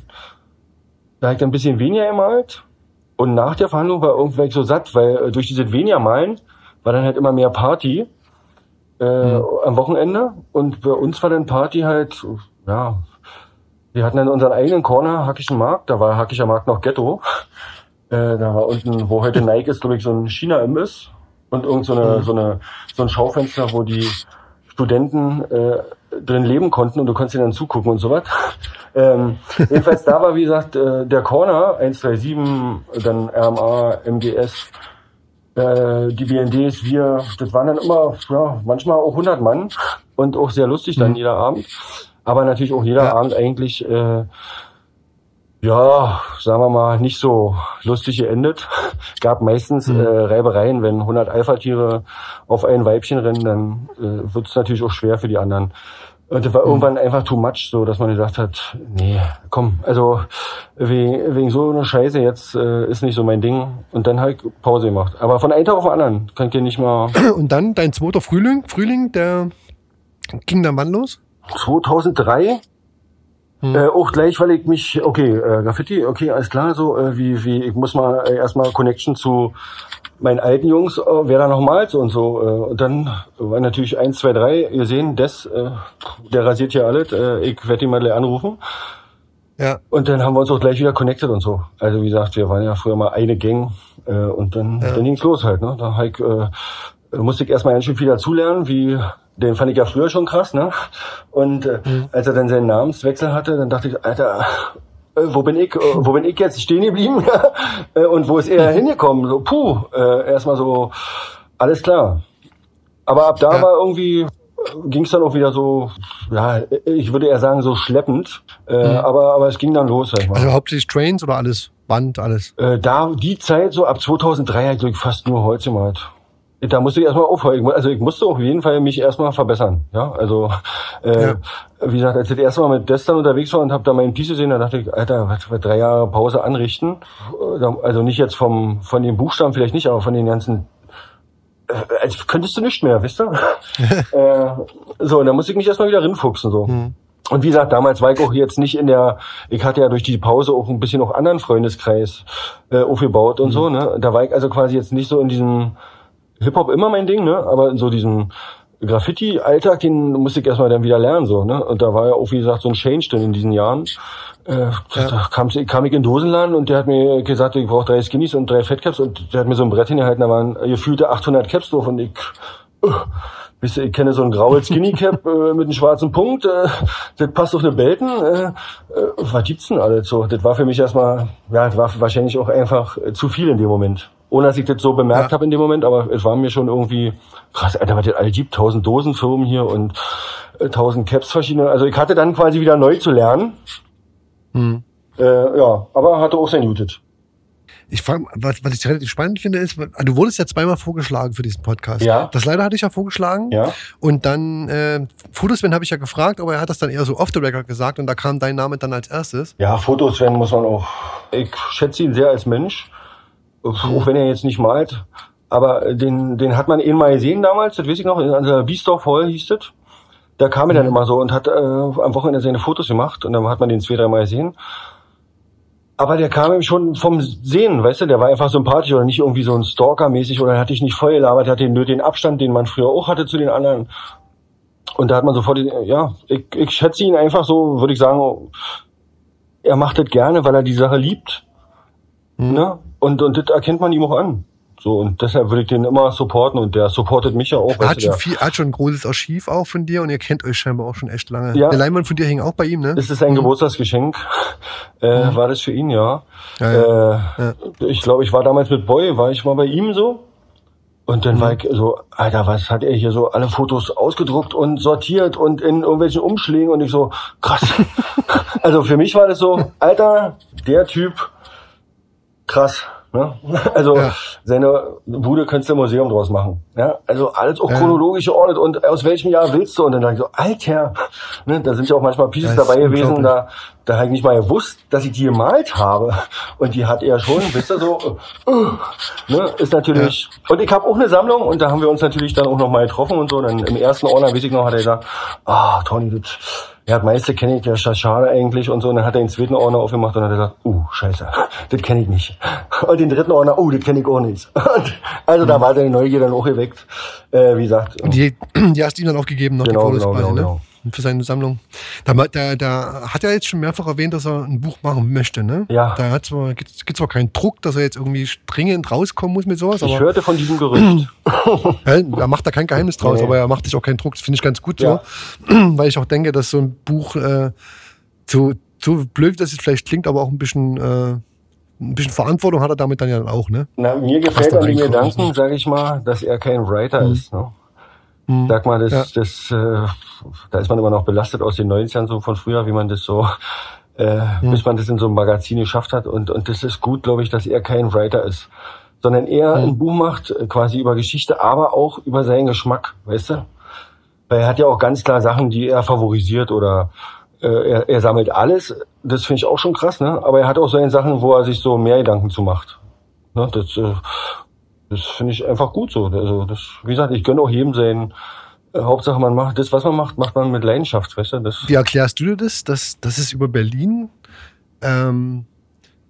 da hat ein bisschen weniger gemalt. Und nach der Verhandlung war irgendwie so satt, weil äh, durch diese weniger Malen war dann halt immer mehr Party äh, mhm. am Wochenende. Und bei uns war dann Party halt, ja, wir hatten dann unseren eigenen Corner, Hackischen Markt, da war Hackischer Markt noch Ghetto. Äh, da war unten, wo heute Nike ist, glaube ich, so ein China-Imbiss und irgend so eine, mhm. so eine, so ein Schaufenster, wo die Studenten äh, drin leben konnten und du konntest ihnen dann zugucken und sowas. Ähm, jedenfalls da war, wie gesagt, äh, der Corner 137, dann RMA, MGS, äh, die BNDs, wir, das waren dann immer, ja, manchmal auch 100 Mann und auch sehr lustig dann mhm. jeder Abend. Aber natürlich auch jeder ja. Abend eigentlich äh, ja, sagen wir mal, nicht so lustig geendet. Gab meistens mhm. äh, Reibereien, wenn 100 Alpha-Tiere auf ein Weibchen rennen, dann äh, wird es natürlich auch schwer für die anderen. Und das war mhm. irgendwann einfach too much, so dass man gesagt hat, nee, komm, also wegen, wegen so einer Scheiße jetzt äh, ist nicht so mein Ding. Und dann halt Pause gemacht. Aber von einem Tag auf den anderen kann ich nicht mal. Und dann dein zweiter Frühling, Frühling, der ging dann wann los? 2003 hm. Äh, auch gleich, weil ich mich, okay, äh, Graffiti, okay, alles klar, so äh, wie, wie, ich muss mal äh, erstmal Connection zu meinen alten Jungs, äh, wer da noch malt und so. Äh, und dann war natürlich eins, zwei, drei, ihr sehen, das, äh, der rasiert hier alles, äh, ich werde ihn mal gleich anrufen. Ja. Und dann haben wir uns auch gleich wieder connected und so. Also wie gesagt, wir waren ja früher mal eine Gang äh, und dann, ja. dann ging's los halt. Ne? Da halt, äh, musste ich erstmal ganz schön viel dazulernen, wie den fand ich ja früher schon krass, ne? Und äh, mhm. als er dann seinen Namenswechsel hatte, dann dachte ich, Alter, äh, wo bin ich, äh, wo bin ich jetzt stehen geblieben? Äh, und wo ist er hingekommen? So, puh, äh, erstmal so, alles klar. Aber ab da ja. war irgendwie ging es dann auch wieder so, ja, ich würde eher sagen so schleppend, äh, mhm. aber aber es ging dann los. Sag ich mal. Also hauptsächlich Trains oder alles, Band, alles. Äh, da die Zeit so ab 2003 glaube ich fast nur Holz gemacht. Da musste ich erstmal aufhören. Also ich musste auf jeden Fall mich erstmal verbessern. Ja, also äh, ja. wie gesagt, als ich das erste Mal mit Destan unterwegs war und habe da meinen Piece gesehen, da dachte ich, Alter, was für drei Jahre Pause anrichten. Also nicht jetzt vom von den Buchstaben vielleicht nicht, aber von den ganzen äh, als könntest du nicht mehr, wisst ihr? äh, so, und dann muss ich mich erstmal wieder rinfuchsen, so. Mhm. Und wie gesagt, damals war ich auch jetzt nicht in der, ich hatte ja durch die Pause auch ein bisschen auch anderen Freundeskreis äh, aufgebaut und mhm. so, ne? Da war ich also quasi jetzt nicht so in diesem Hip-Hop immer mein Ding, ne? Aber in so diesem Graffiti-Alltag, den musste ich erstmal dann wieder lernen, so, ne? Und da war ja auch, wie gesagt, so ein Change dann in diesen Jahren. Äh, ja. Da kam, kam ich in den Dosenladen und der hat mir gesagt, ich brauche drei Skinnies und drei Fettcaps und der hat mir so ein Brett hingehalten, da waren gefühlte 800 Caps drauf und ich, uh, wisst ihr, ich kenne so ein graues Skinny Cap äh, mit einem schwarzen Punkt, äh, das passt auf eine Belten, äh, äh, was gibt's denn alles so? Das war für mich erstmal, ja, das war wahrscheinlich auch einfach äh, zu viel in dem Moment ohne dass ich das so bemerkt ja. habe in dem Moment, aber es war mir schon irgendwie krass, Alter, was das all gibt, tausend Dosenfirmen hier und äh, tausend Caps verschiedene. Also ich hatte dann quasi wieder neu zu lernen. Hm. Äh, ja, aber hatte auch sein Muted. Ich frage, was, was ich relativ spannend finde, ist, du wurdest ja zweimal vorgeschlagen für diesen Podcast. Ja. Das leider hatte ich ja vorgeschlagen. Ja. Und dann äh, Fotosven habe ich ja gefragt, aber er hat das dann eher so off the record gesagt und da kam dein Name dann als erstes. Ja, Fotosven muss man auch. Ich schätze ihn sehr als Mensch auch wenn er jetzt nicht malt. Aber den, den hat man eben mal gesehen damals, das weiß ich noch, in der Biesdorf Hall hieß das. Da kam er dann mhm. immer so und hat äh, am Wochenende seine Fotos gemacht und dann hat man den zwei, dreimal gesehen. Aber der kam ihm schon vom Sehen, weißt du, der war einfach sympathisch oder nicht irgendwie so ein Stalker-mäßig oder hatte ich nicht voll gelabert, hatte nur den Abstand, den man früher auch hatte zu den anderen. Und da hat man sofort, ja, ich, ich schätze ihn einfach so, würde ich sagen, er macht das gerne, weil er die Sache liebt. Mhm. Ne? Und, und das erkennt man ihm auch an. So, und deshalb würde ich den immer supporten und der supportet mich ja auch. Er hat, schon viel, hat schon ein großes Archiv auch von dir und ihr kennt euch scheinbar auch schon echt lange. Ja. Der Leinwand von dir hing auch bei ihm, ne? Das ist ein mhm. Geburtstagsgeschenk. Äh, mhm. War das für ihn, ja. ja, ja. Äh, ja. Ich glaube, ich war damals mit Boy, war ich mal bei ihm so. Und dann mhm. war ich so, Alter, was hat er hier so alle Fotos ausgedruckt und sortiert und in irgendwelchen Umschlägen und ich so, krass. also für mich war das so, Alter, der Typ, krass. Ne? Also ja. seine Bude könntest du ein Museum draus machen. Ja? Also alles auch chronologisch geordnet und aus welchem Jahr willst du? Und dann dachte ich so, Alter, ne? da sind ja auch manchmal Pieces dabei gewesen, da, da habe ich nicht mal gewusst, dass ich die gemalt habe. Und die hat er schon, wisst ihr so, uh, ne? ist natürlich. Ja. Und ich habe auch eine Sammlung und da haben wir uns natürlich dann auch noch mal getroffen und so. Dann im ersten Ordner, weiß ich noch, hat er gesagt, ah, Tony, das ja, das meiste kenne ich ja schade eigentlich und so. Und dann hat er den zweiten Ordner aufgemacht und hat gesagt, uh, scheiße, das kenne ich nicht. Und den dritten Ordner, oh, das kenne ich auch nicht. Und also da war deine Neugier dann auch geweckt, äh, wie gesagt. Und die, die hast du ihm dann aufgegeben, noch genau, die Fotos genau, genau, ne? Genau für seine Sammlung. Da, da, da hat er jetzt schon mehrfach erwähnt, dass er ein Buch machen möchte, ne? Ja. Da gibt es zwar keinen Druck, dass er jetzt irgendwie dringend rauskommen muss mit sowas. Ich hörte von diesem Gerücht. er macht da kein Geheimnis draus, nee. aber er macht sich auch keinen Druck. Das finde ich ganz gut ja. so. Weil ich auch denke, dass so ein Buch äh, so, so blöd, dass es vielleicht klingt, aber auch ein bisschen. Äh, ein bisschen Verantwortung hat er damit dann ja auch, ne? Na, mir gefällt an dem Gedanken, sage ich mal, dass er kein Writer mhm. ist. Ne? Mhm. Sag mal, das, ja. das, äh, da ist man immer noch belastet aus den 90ern so von früher, wie man das so, äh, mhm. bis man das in so einem Magazin geschafft hat. Und, und das ist gut, glaube ich, dass er kein Writer ist, sondern er mhm. ein Buch macht, äh, quasi über Geschichte, aber auch über seinen Geschmack, weißt du? Weil er hat ja auch ganz klar Sachen, die er favorisiert oder äh, er, er sammelt alles. Das finde ich auch schon krass, ne? Aber er hat auch seine Sachen, wo er sich so mehr Gedanken zu macht. Ne? Das, äh, das finde ich einfach gut so. Also das, wie gesagt, ich gönne auch jedem sein. Äh, Hauptsache, man macht das, was man macht, macht man mit Leidenschaft, weißt du? Das wie erklärst du dir das, dass, dass es über Berlin ähm,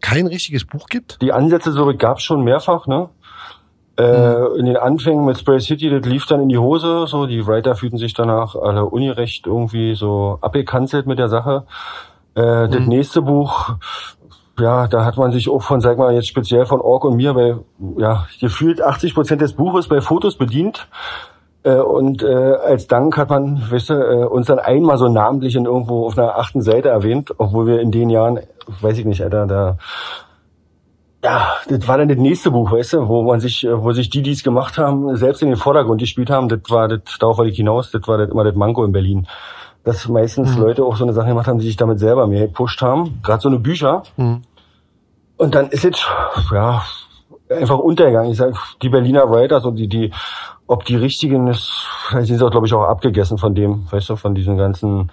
kein richtiges Buch gibt? Die Ansätze so gab es schon mehrfach, ne? Äh, mhm. in den Anfängen mit Spray City, das lief dann in die Hose, so die Writer fühlten sich danach alle unirecht irgendwie so abgekanzelt mit der Sache. Äh, mhm. Das nächste Buch ja, da hat man sich auch von, sag mal, jetzt speziell von Org und mir bei, ja, gefühlt 80 Prozent des Buches bei Fotos bedient. Äh, und äh, als Dank hat man, weißt du, äh, uns dann einmal so namentlich in irgendwo auf einer achten Seite erwähnt, obwohl wir in den Jahren, weiß ich nicht, Alter, da ja, das war dann das nächste Buch, weißt du, wo man sich, wo sich die, die es gemacht haben, selbst in den Vordergrund gespielt haben, das war das, darauf wollte ich hinaus, das war das immer das Manko in Berlin. Dass meistens mhm. Leute auch so eine Sache gemacht haben, die sich damit selber mehr gepusht haben. Gerade so eine Bücher. Mhm. Und dann ist es, ja, einfach untergegangen. Ich sag, die Berliner Writers und die, die, ob die richtigen ist, vielleicht sind sie auch, glaube ich, auch abgegessen von dem, weißt du, von diesen ganzen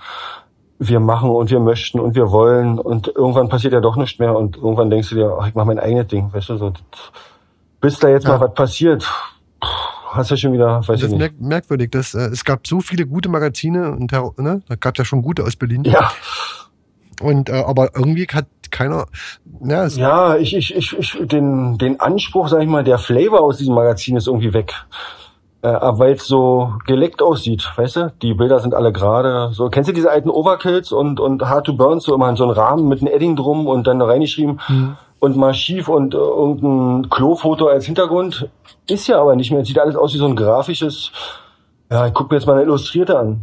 wir machen und wir möchten und wir wollen und irgendwann passiert ja doch nichts mehr und irgendwann denkst du dir, ach, ich mache mein eigenes Ding, weißt du, so bis da jetzt ja. mal was passiert, hast du ja schon wieder, weiß das ich ist nicht. merkwürdig, dass äh, es gab so viele gute Magazine und ne, da gab ja schon gute aus Berlin. Ja. Und äh, aber irgendwie hat keiner. Ja, ja ich, ich, ich, ich, den, den Anspruch, sag ich mal, der Flavor aus diesem Magazin ist irgendwie weg äh, weil es so geleckt aussieht, weißt du? Die Bilder sind alle gerade. So, kennst du diese alten Overkills und und Hard to Burn so immer in so einen Rahmen mit einem Edding drum und dann da reingeschrieben mhm. Und mal schief und äh, irgendein Klofoto als Hintergrund ist ja aber nicht mehr. Es sieht alles aus wie so ein grafisches. Ja, ich guck mir jetzt mal eine Illustrierte an.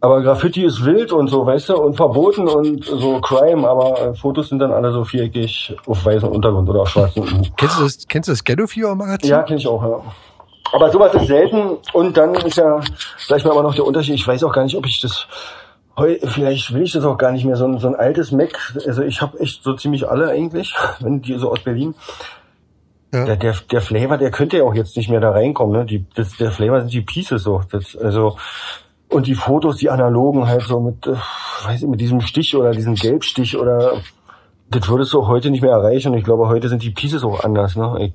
Aber Graffiti ist wild und so, weißt du, und verboten und so Crime, aber äh, Fotos sind dann alle so viereckig auf weißem Untergrund oder auf schwarzem. Kennst du das, kennst du das Ghetto Fever Magazin? Ja, kenn ich auch, ja. Aber sowas ist selten und dann ist ja, sag ich mal, aber noch der Unterschied, ich weiß auch gar nicht, ob ich das heute, vielleicht will ich das auch gar nicht mehr, so ein, so ein altes Mac, also ich habe echt so ziemlich alle eigentlich, wenn die so aus Berlin. Ja. Der, der, der Flavor, der könnte ja auch jetzt nicht mehr da reinkommen, ne? Die, das, der Flavor sind die Pieces so. Das, also, und die Fotos, die analogen halt so mit, äh, weiß ich, mit diesem Stich oder diesem Gelbstich oder das würdest du auch heute nicht mehr erreichen. Und ich glaube, heute sind die Pieces auch anders, ne?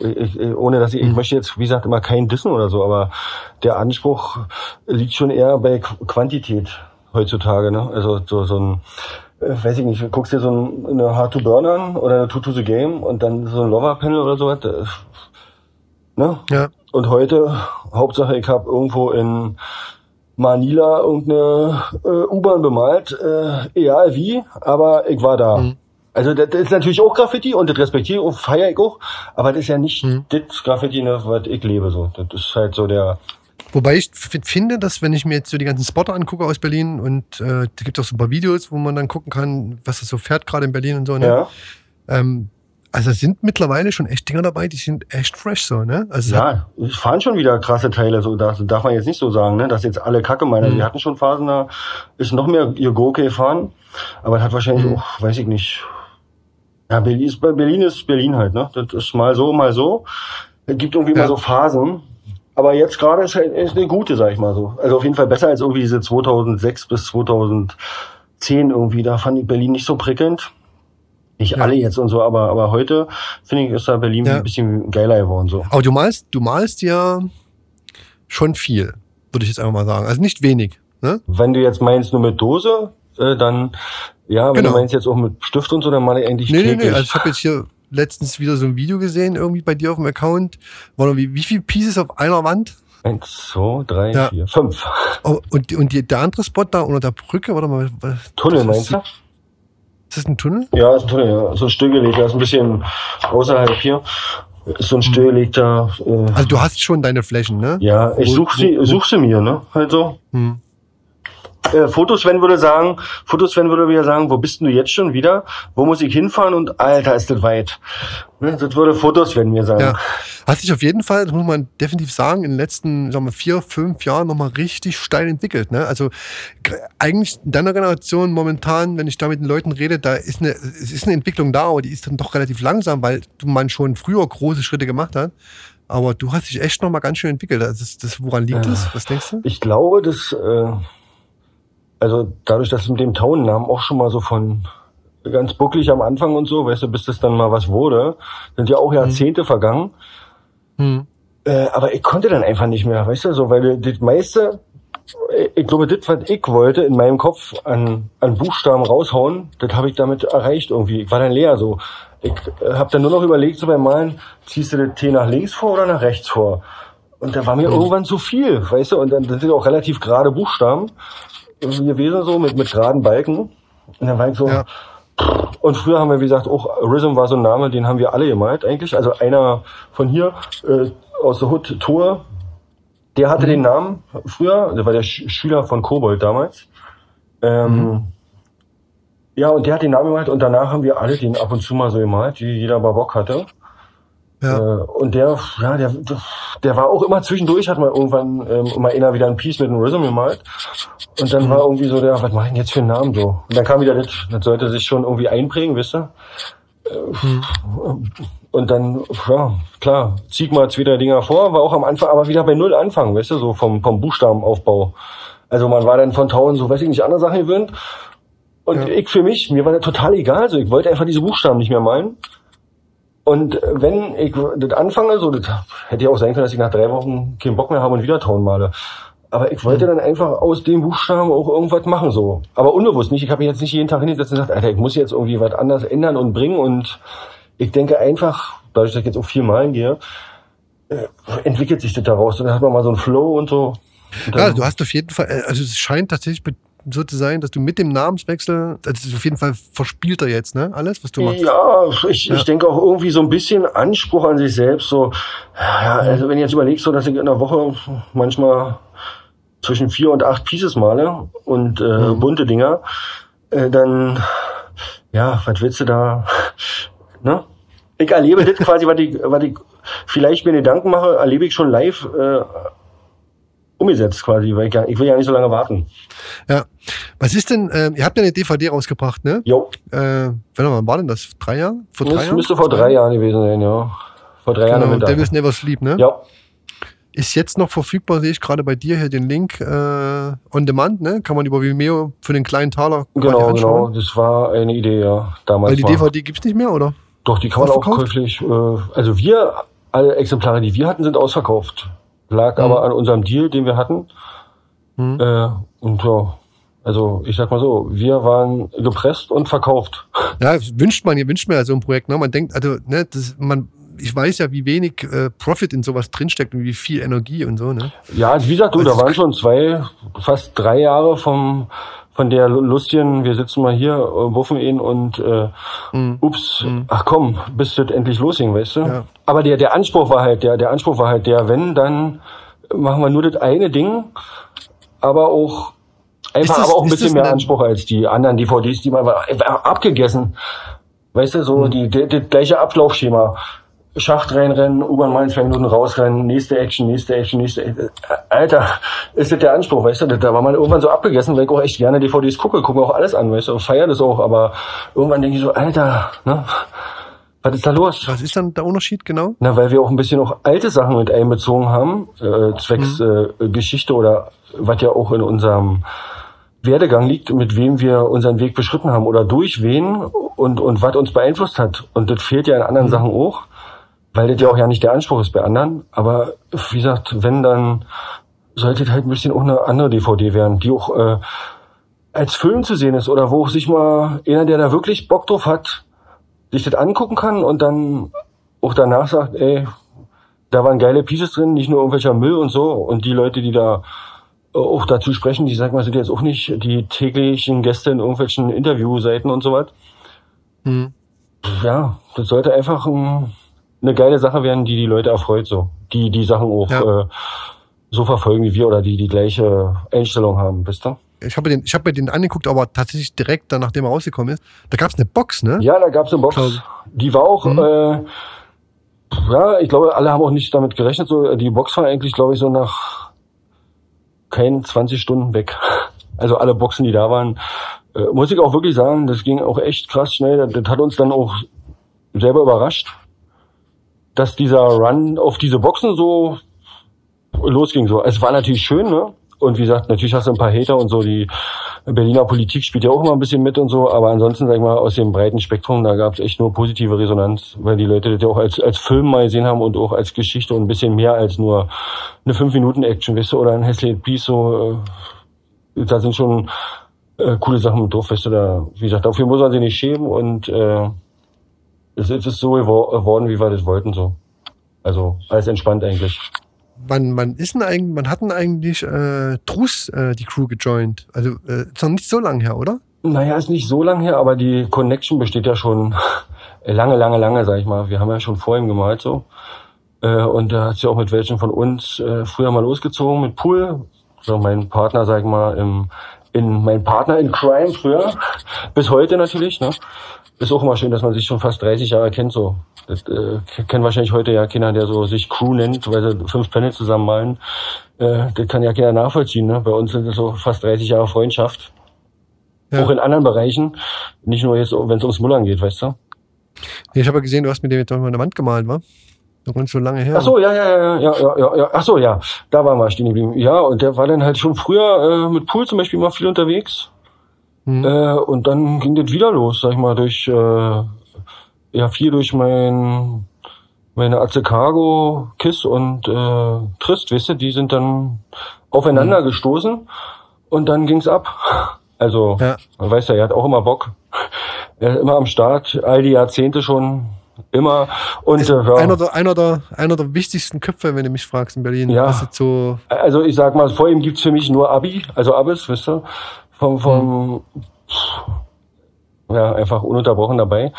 Ich, ich, ohne dass ich, ich mhm. möchte jetzt, wie gesagt, immer keinen Dissen oder so, aber der Anspruch liegt schon eher bei Quantität heutzutage, ne? Also so, so ein, äh, weiß ich nicht, du guckst dir so ein, eine Hard to Burn an oder eine Two to the Game und dann so ein Lover Panel oder sowas, ne? Ja. Und heute, Hauptsache, ich habe irgendwo in Manila irgendeine äh, U-Bahn bemalt, äh, egal wie, aber ich war da. Mhm. Also das, ist natürlich auch Graffiti und das respektiere ich, feiere ich auch, aber das ist ja nicht hm. das Graffiti, ne, was ich lebe so. Das ist halt so der. Wobei ich finde, dass wenn ich mir jetzt so die ganzen Spotter angucke aus Berlin und äh, da gibt es auch so ein paar Videos, wo man dann gucken kann, was das so fährt gerade in Berlin und so. Ne? Ja. Ähm, also sind mittlerweile schon echt Dinger dabei, die sind echt fresh so, ne? Also ja, es fahren schon wieder krasse Teile, so das darf man jetzt nicht so sagen, ne? Dass jetzt alle Kacke meinen. Mhm. Die hatten schon Phasen, da ist noch mehr ihr Gurke gefahren, aber hat wahrscheinlich mhm. auch, weiß ich nicht, ja, Berlin ist, Berlin ist Berlin halt, ne? Das ist mal so, mal so. Es gibt irgendwie ja. mal so Phasen. Aber jetzt gerade ist halt ist eine gute, sag ich mal so. Also auf jeden Fall besser als irgendwie diese 2006 bis 2010 irgendwie. Da fand ich Berlin nicht so prickelnd. Nicht ja. alle jetzt und so, aber, aber heute finde ich, ist da Berlin ja. ein bisschen geiler geworden, so. Aber du malst, du malst ja schon viel, würde ich jetzt einfach mal sagen. Also nicht wenig, ne? Wenn du jetzt meinst nur mit Dose, äh, dann ja, wenn genau. du meinst jetzt auch mit Stift und so, dann male ich eigentlich Nee, nee, nee, also ich habe jetzt hier letztens wieder so ein Video gesehen, irgendwie bei dir auf dem Account. War wie, wie viele Pieces auf einer Wand? Eins, zwei, drei, ja. vier, fünf. Oh, und, und die, der andere Spot da unter der Brücke, warte mal. Was, Tunnel meinst du? Ist das ein Tunnel? Ja, ist ein Tunnel, ja. So ein stillgelegter, ist ein bisschen außerhalb hier. Ist so ein hm. stillgelegter. Äh, also du hast schon deine Flächen, ne? Ja, ich such sie, such sie mir, ne? Halt so. Hm. Äh, Fotosven würde sagen, Fotosven würde wieder sagen, wo bist du jetzt schon wieder? Wo muss ich hinfahren? Und Alter, ist das weit. Ne, das würde Fotosven mir sagen. Ja. Hat sich auf jeden Fall, das muss man definitiv sagen, in den letzten sagen wir, vier, fünf Jahren nochmal richtig steil entwickelt. Ne? Also eigentlich in deiner Generation momentan, wenn ich da mit den Leuten rede, da ist eine, es ist eine Entwicklung da, aber die ist dann doch relativ langsam, weil man schon früher große Schritte gemacht hat. Aber du hast dich echt nochmal ganz schön entwickelt. Das, das, woran liegt das? Äh, Was denkst du? Ich glaube, dass äh also dadurch, dass es mit dem Tauennamen auch schon mal so von ganz bucklig am Anfang und so, weißt du, bis das dann mal was wurde, sind ja auch Jahrzehnte mhm. vergangen. Mhm. Äh, aber ich konnte dann einfach nicht mehr, weißt du, so, weil das meiste, ich glaube, das, was ich wollte, in meinem Kopf an, an Buchstaben raushauen, das habe ich damit erreicht irgendwie. Ich war dann leer so. Ich äh, habe dann nur noch überlegt, so beim Malen, ziehst du das T nach links vor oder nach rechts vor? Und da war mir mhm. irgendwann zu viel, weißt du, und dann sind auch relativ gerade Buchstaben gewesen, so mit, mit geraden Balken. Und dann war ich so, ja. Und früher haben wir, wie gesagt, auch Rhythm war so ein Name, den haben wir alle gemalt eigentlich. Also einer von hier äh, aus der Hood, Tor, Der hatte mhm. den Namen früher, der war der Sch Schüler von Kobold damals. Ähm, mhm. Ja, und der hat den Namen gemalt und danach haben wir alle den ab und zu mal so gemalt, wie jeder mal Bock hatte. Ja. Äh, und der, ja, der, der war auch immer zwischendurch, hat mal irgendwann ähm, immer einer wieder ein Piece mit einem Rhythm gemalt. Und dann war irgendwie so der, was mach ich denn jetzt für einen Namen so? Und dann kam wieder das, das sollte sich schon irgendwie einprägen, wisst ihr? Mhm. Und dann, ja, klar, zieh mal zwei, drei Dinger vor, war auch am Anfang, aber wieder bei Null anfangen, weißt du, so vom, vom Buchstabenaufbau. Also man war dann von tausend, so weiß ich nicht, andere Sachen gewöhnt. Und ja. ich für mich, mir war das total egal, also ich wollte einfach diese Buchstaben nicht mehr malen. Und wenn ich das anfange, so, das hätte ja auch sein können, dass ich nach drei Wochen keinen Bock mehr habe und wieder Ton male. Aber ich wollte mhm. dann einfach aus dem Buchstaben auch irgendwas machen, so. Aber unbewusst nicht. Ich habe mich jetzt nicht jeden Tag hingesetzt und gesagt, Alter, ich muss jetzt irgendwie was anderes ändern und bringen. Und ich denke einfach, dadurch, dass ich jetzt auch viel malen gehe, äh, entwickelt sich das daraus. Und dann hat man mal so einen Flow und so. Und ja, du hast auf jeden Fall, äh, also es scheint tatsächlich so zu sein, dass du mit dem Namenswechsel, das ist auf jeden Fall verspielter jetzt, ne? Alles, was du machst. Ja, ich, ja. ich denke auch irgendwie so ein bisschen Anspruch an sich selbst. So, ja, also wenn ich jetzt überlegst, so dass ich in der Woche manchmal zwischen vier und acht Pieces male und äh, mhm. bunte Dinger, äh, dann ja, was willst du da? Ne? Ich erlebe das quasi, was ich, was ich vielleicht mir Gedanken mache, erlebe ich schon live äh, umgesetzt quasi, weil ich, ich will ja nicht so lange warten. Ja. Was ist denn, äh, ihr habt ja eine DVD rausgebracht, ne? Jo. Äh, wann war denn das? Drei Jahre? Vor drei das Jahren? müsste vor drei Jahren gewesen sein, ja. Vor drei genau, Jahren. Devil's Never Sleep, ne? Ja. Ist jetzt noch verfügbar, sehe ich gerade bei dir hier den Link äh, on demand, ne? Kann man über Vimeo für den kleinen Taler Genau, genau. Das war eine Idee, ja. Damals Weil die. DVD gibt's nicht mehr, oder? Doch, die kann man auch käuflich. Äh, also wir, alle Exemplare, die wir hatten, sind ausverkauft. Lag mhm. aber an unserem Deal, den wir hatten. Mhm. Äh, und ja, also ich sag mal so, wir waren gepresst und verkauft. Ja, wünscht man, ihr wünscht mir ja so ein Projekt, ne? Man denkt, also, ne, das, man, ich weiß ja, wie wenig äh, Profit in sowas drinsteckt und wie viel Energie und so, ne? Ja, wie gesagt, du, also, da waren schon zwei, fast drei Jahre vom von der lustigen, wir sitzen mal hier, äh, wuffen ihn und äh, mhm. ups, mhm. ach komm, bis das endlich losging, weißt du? Ja. Aber der, der Anspruch war halt, der, der Anspruch war halt der, wenn, dann machen wir nur das eine Ding, aber auch einfach das, aber auch ein bisschen mehr Anspruch als die anderen DVDs, die man war abgegessen. Weißt du, so mhm. die, die, das gleiche Ablaufschema. Schacht reinrennen, U-Bahn mal in zwei Minuten rausrennen, nächste Action, nächste Action, nächste Action. Alter, ist das der Anspruch, weißt du? Da war man irgendwann so abgegessen, weil ich auch echt gerne DVDs gucke, gucke auch alles an, weißt du, feier das auch, aber irgendwann denke ich so, Alter, ne? Was ist da los? Was ist dann der Unterschied genau? Na, weil wir auch ein bisschen noch alte Sachen mit einbezogen haben, äh, zwecks mhm. äh, Geschichte oder was ja auch in unserem Werdegang liegt, mit wem wir unseren Weg beschritten haben oder durch wen und, und was uns beeinflusst hat. Und das fehlt ja in anderen mhm. Sachen auch, weil das ja auch ja nicht der Anspruch ist bei anderen. Aber wie gesagt, wenn, dann sollte das halt ein bisschen auch eine andere DVD werden, die auch äh, als Film zu sehen ist oder wo sich mal einer, der da wirklich Bock drauf hat, sich das angucken kann und dann auch danach sagt, ey, da waren geile Pieces drin, nicht nur irgendwelcher Müll und so. Und die Leute, die da auch dazu sprechen, die sagen mal, sind jetzt auch nicht die täglichen Gäste in irgendwelchen Interviewseiten und so was. Mhm. Ja, das sollte einfach ein, eine geile Sache werden, die die Leute erfreut, so. Die die Sachen auch ja. äh, so verfolgen wie wir oder die die gleiche Einstellung haben, wisst ihr? ich habe mir, den, ich hab mir den angeguckt, aber tatsächlich direkt dann, nachdem er rausgekommen ist. Da gab es eine Box, ne? Ja, da gab es eine Box. Die war auch, mhm. äh, ja, ich glaube, alle haben auch nicht damit gerechnet. So, die Box war eigentlich, glaube ich, so nach keinen 20 Stunden weg. Also alle Boxen, die da waren, äh, muss ich auch wirklich sagen, das ging auch echt krass schnell. Das, das hat uns dann auch selber überrascht, dass dieser Run auf diese Boxen so losging. So, es war natürlich schön, ne? Und wie gesagt, natürlich hast du ein paar Hater und so, die Berliner Politik spielt ja auch immer ein bisschen mit und so, aber ansonsten, sag ich mal, aus dem breiten Spektrum, da gab es echt nur positive Resonanz, weil die Leute das ja auch als, als Film mal gesehen haben und auch als Geschichte und ein bisschen mehr als nur eine 5-Minuten-Action, weißt du, oder ein Hässlich Piece, so, äh, da sind schon äh, coole Sachen mit drauf, weißt du, da, wie gesagt, dafür muss man sich nicht schämen und äh, es ist so geworden, wie wir das wollten, so. Also, alles entspannt eigentlich wann, wann ist denn eigentlich, wann hatten eigentlich äh, Trus äh, die Crew gejoint? Also äh, ist noch nicht so lange her, oder? Naja, ist nicht so lange her, aber die Connection besteht ja schon lange, lange, lange, sag ich mal. Wir haben ja schon vor ihm gemalt so. Äh, und da hat sie auch mit welchen von uns äh, früher mal losgezogen mit Pool. So mein Partner, sag ich mal, im, in mein Partner in Crime früher. Bis heute natürlich, ne? Ist auch immer schön, dass man sich schon fast 30 Jahre kennt, so. Das äh, kennt wahrscheinlich heute ja keiner, der so sich Crew nennt, weil sie fünf Panels zusammen malen. Äh, das kann ja keiner nachvollziehen, ne? Bei uns sind es so fast 30 Jahre Freundschaft. Ja. Auch in anderen Bereichen. Nicht nur jetzt, wenn es ums Mullern geht, weißt du? Ich habe ja gesehen, du hast mit dem jetzt mal eine Wand gemalt, wa? Noch nicht so lange her. Ach so, ja, ja, ja, ja, ja, ja, ja. Ach so, ja. Da waren wir stehen geblieben. Ja, und der war dann halt schon früher äh, mit Pool zum Beispiel mal viel unterwegs. Mhm. Äh, und dann ging das wieder los, sag ich mal, durch, äh, ja, viel durch mein, meine AC Cargo, Kiss und äh, Trist, weißt du, die sind dann aufeinander mhm. gestoßen und dann ging's ab. Also, ja. man weiß ja, er hat auch immer Bock. Er ist immer am Start, all die Jahrzehnte schon immer. Und äh, ja. einer, der, einer, der, einer der wichtigsten Köpfe, wenn du mich fragst in Berlin. Ja. So also ich sag mal, vor ihm gibt's für mich nur Abi, also Abis, weißt du, vom, vom mhm. ja, einfach ununterbrochen dabei.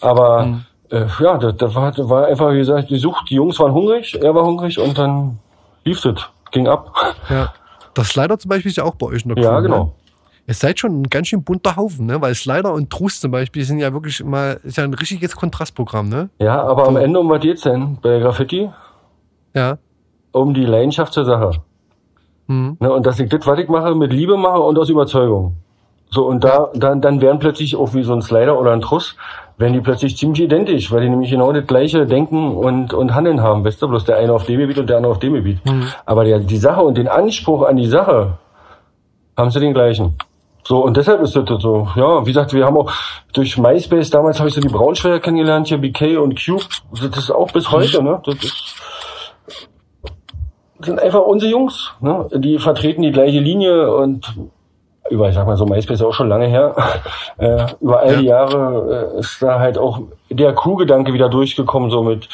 Aber mhm. äh, ja, da, da war, da war einfach, wie gesagt, die Sucht, die Jungs waren hungrig, er war hungrig und dann lief es, ging ab. Ja. Das Slider zum Beispiel ist ja auch bei euch in der Crew, Ja, genau. Ne? Ihr seid schon ein ganz schön bunter Haufen, ne? Weil Slider und Trust zum Beispiel sind ja wirklich mal, ist ja ein richtiges Kontrastprogramm, ne? Ja, aber so. am Ende um was geht's denn? Bei Graffiti? Ja. Um die Leidenschaft zur Sache. Mhm. Ne, und dass ich das, was ich mache, mit Liebe mache und aus Überzeugung. So, und da, dann, dann werden plötzlich auch wie so ein Slider oder ein Truss, werden die plötzlich ziemlich identisch, weil die nämlich genau das gleiche Denken und, und Handeln haben, weißt du, bloß der eine auf dem Gebiet und der andere auf dem Gebiet. Mhm. Aber der, die Sache und den Anspruch an die Sache haben sie den gleichen. So, und deshalb ist das so, ja, wie gesagt, wir haben auch durch MySpace, damals habe ich so die Braunschweiger kennengelernt, hier BK und Cube, das ist auch bis heute, ne, das ist, sind einfach unsere Jungs, ne, die vertreten die gleiche Linie und über, ich sag mal so, MySpace ist auch schon lange her, äh, über all die Jahre äh, ist da halt auch der Crew-Gedanke wieder durchgekommen, so mit,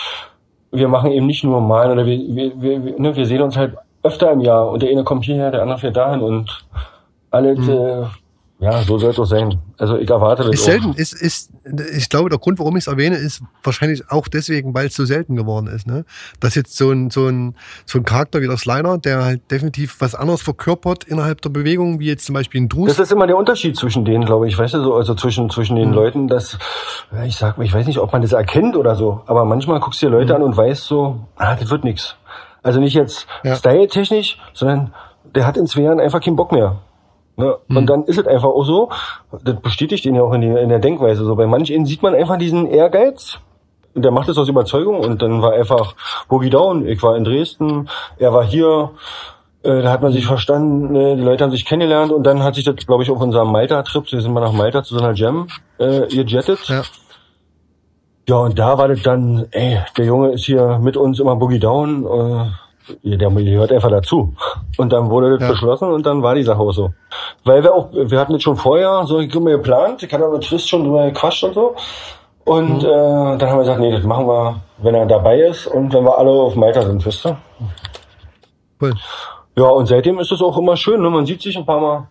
wir machen eben nicht nur malen oder wir, wir, wir, ne, wir sehen uns halt öfter im Jahr. Und der eine kommt hierher, der andere fährt dahin und alles, mhm. äh, ja, so soll es doch sein. Also ich erwarte das ist auch. selten. Ist, ist, ich glaube, der Grund, warum ich es erwähne, ist wahrscheinlich auch deswegen, weil es so selten geworden ist. Ne? Dass jetzt so ein, so, ein, so ein Charakter wie der Slider, der halt definitiv was anderes verkörpert innerhalb der Bewegung, wie jetzt zum Beispiel ein Drus. Das ist immer der Unterschied zwischen denen, glaube ich. Weißt du, so, also zwischen, zwischen den mhm. Leuten, dass, ich sag ich weiß nicht, ob man das erkennt oder so, aber manchmal guckst du dir Leute mhm. an und weißt so, ah, das wird nix. Also nicht jetzt ja. style-technisch, sondern der hat in zwei Jahren einfach keinen Bock mehr. Ne? Mhm. Und dann ist es einfach auch so, das bestätigt ihn ja auch in, die, in der Denkweise so. Bei manchen sieht man einfach diesen Ehrgeiz, der macht es aus Überzeugung und dann war einfach Boogie Down, ich war in Dresden, er war hier, äh, da hat man sich verstanden, äh, die Leute haben sich kennengelernt und dann hat sich das, glaube ich, auf unserem Malta-Trip, wir sind mal nach Malta zu so einer Jam äh, gejettet. Ja. Ja, und da war das dann, ey, der Junge ist hier mit uns immer Boogie Down, äh, der gehört einfach dazu. Und dann wurde das ja. beschlossen und dann war die Sache auch so. Weil wir auch, wir hatten das schon vorher so geplant, ich hatte aber Trist schon drüber gequatscht und so. Und mhm. äh, dann haben wir gesagt, nee, das machen wir, wenn er dabei ist und wenn wir alle auf Malta sind, wisst ihr? Cool. Ja, und seitdem ist es auch immer schön, ne? man sieht sich ein paar Mal.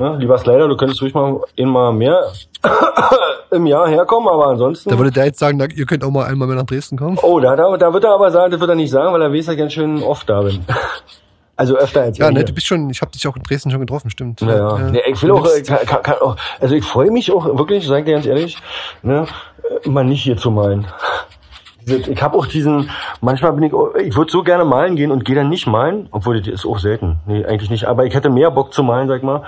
Ne? Lieber Slider, du könntest ruhig mal immer mehr im Jahr herkommen, aber ansonsten. Da würde der jetzt sagen, ihr könnt auch mal einmal mehr nach Dresden kommen. Oh, da, da, da wird er aber sagen, das wird er nicht sagen, weil er weiß, dass ich ganz schön oft da bin. Also öfter als Ja, ne, du bist schon, ich habe dich auch in Dresden schon getroffen, stimmt. Ja, ja. ja. ich will auch, kann, kann auch, also ich freue mich auch wirklich, sag dir ganz ehrlich, ne, mal nicht hier zu malen. Ich habe auch diesen, manchmal bin ich, ich würde so gerne malen gehen und gehe dann nicht malen, obwohl das ist auch selten. Nee, eigentlich nicht. Aber ich hätte mehr Bock zu malen, sag ich mal,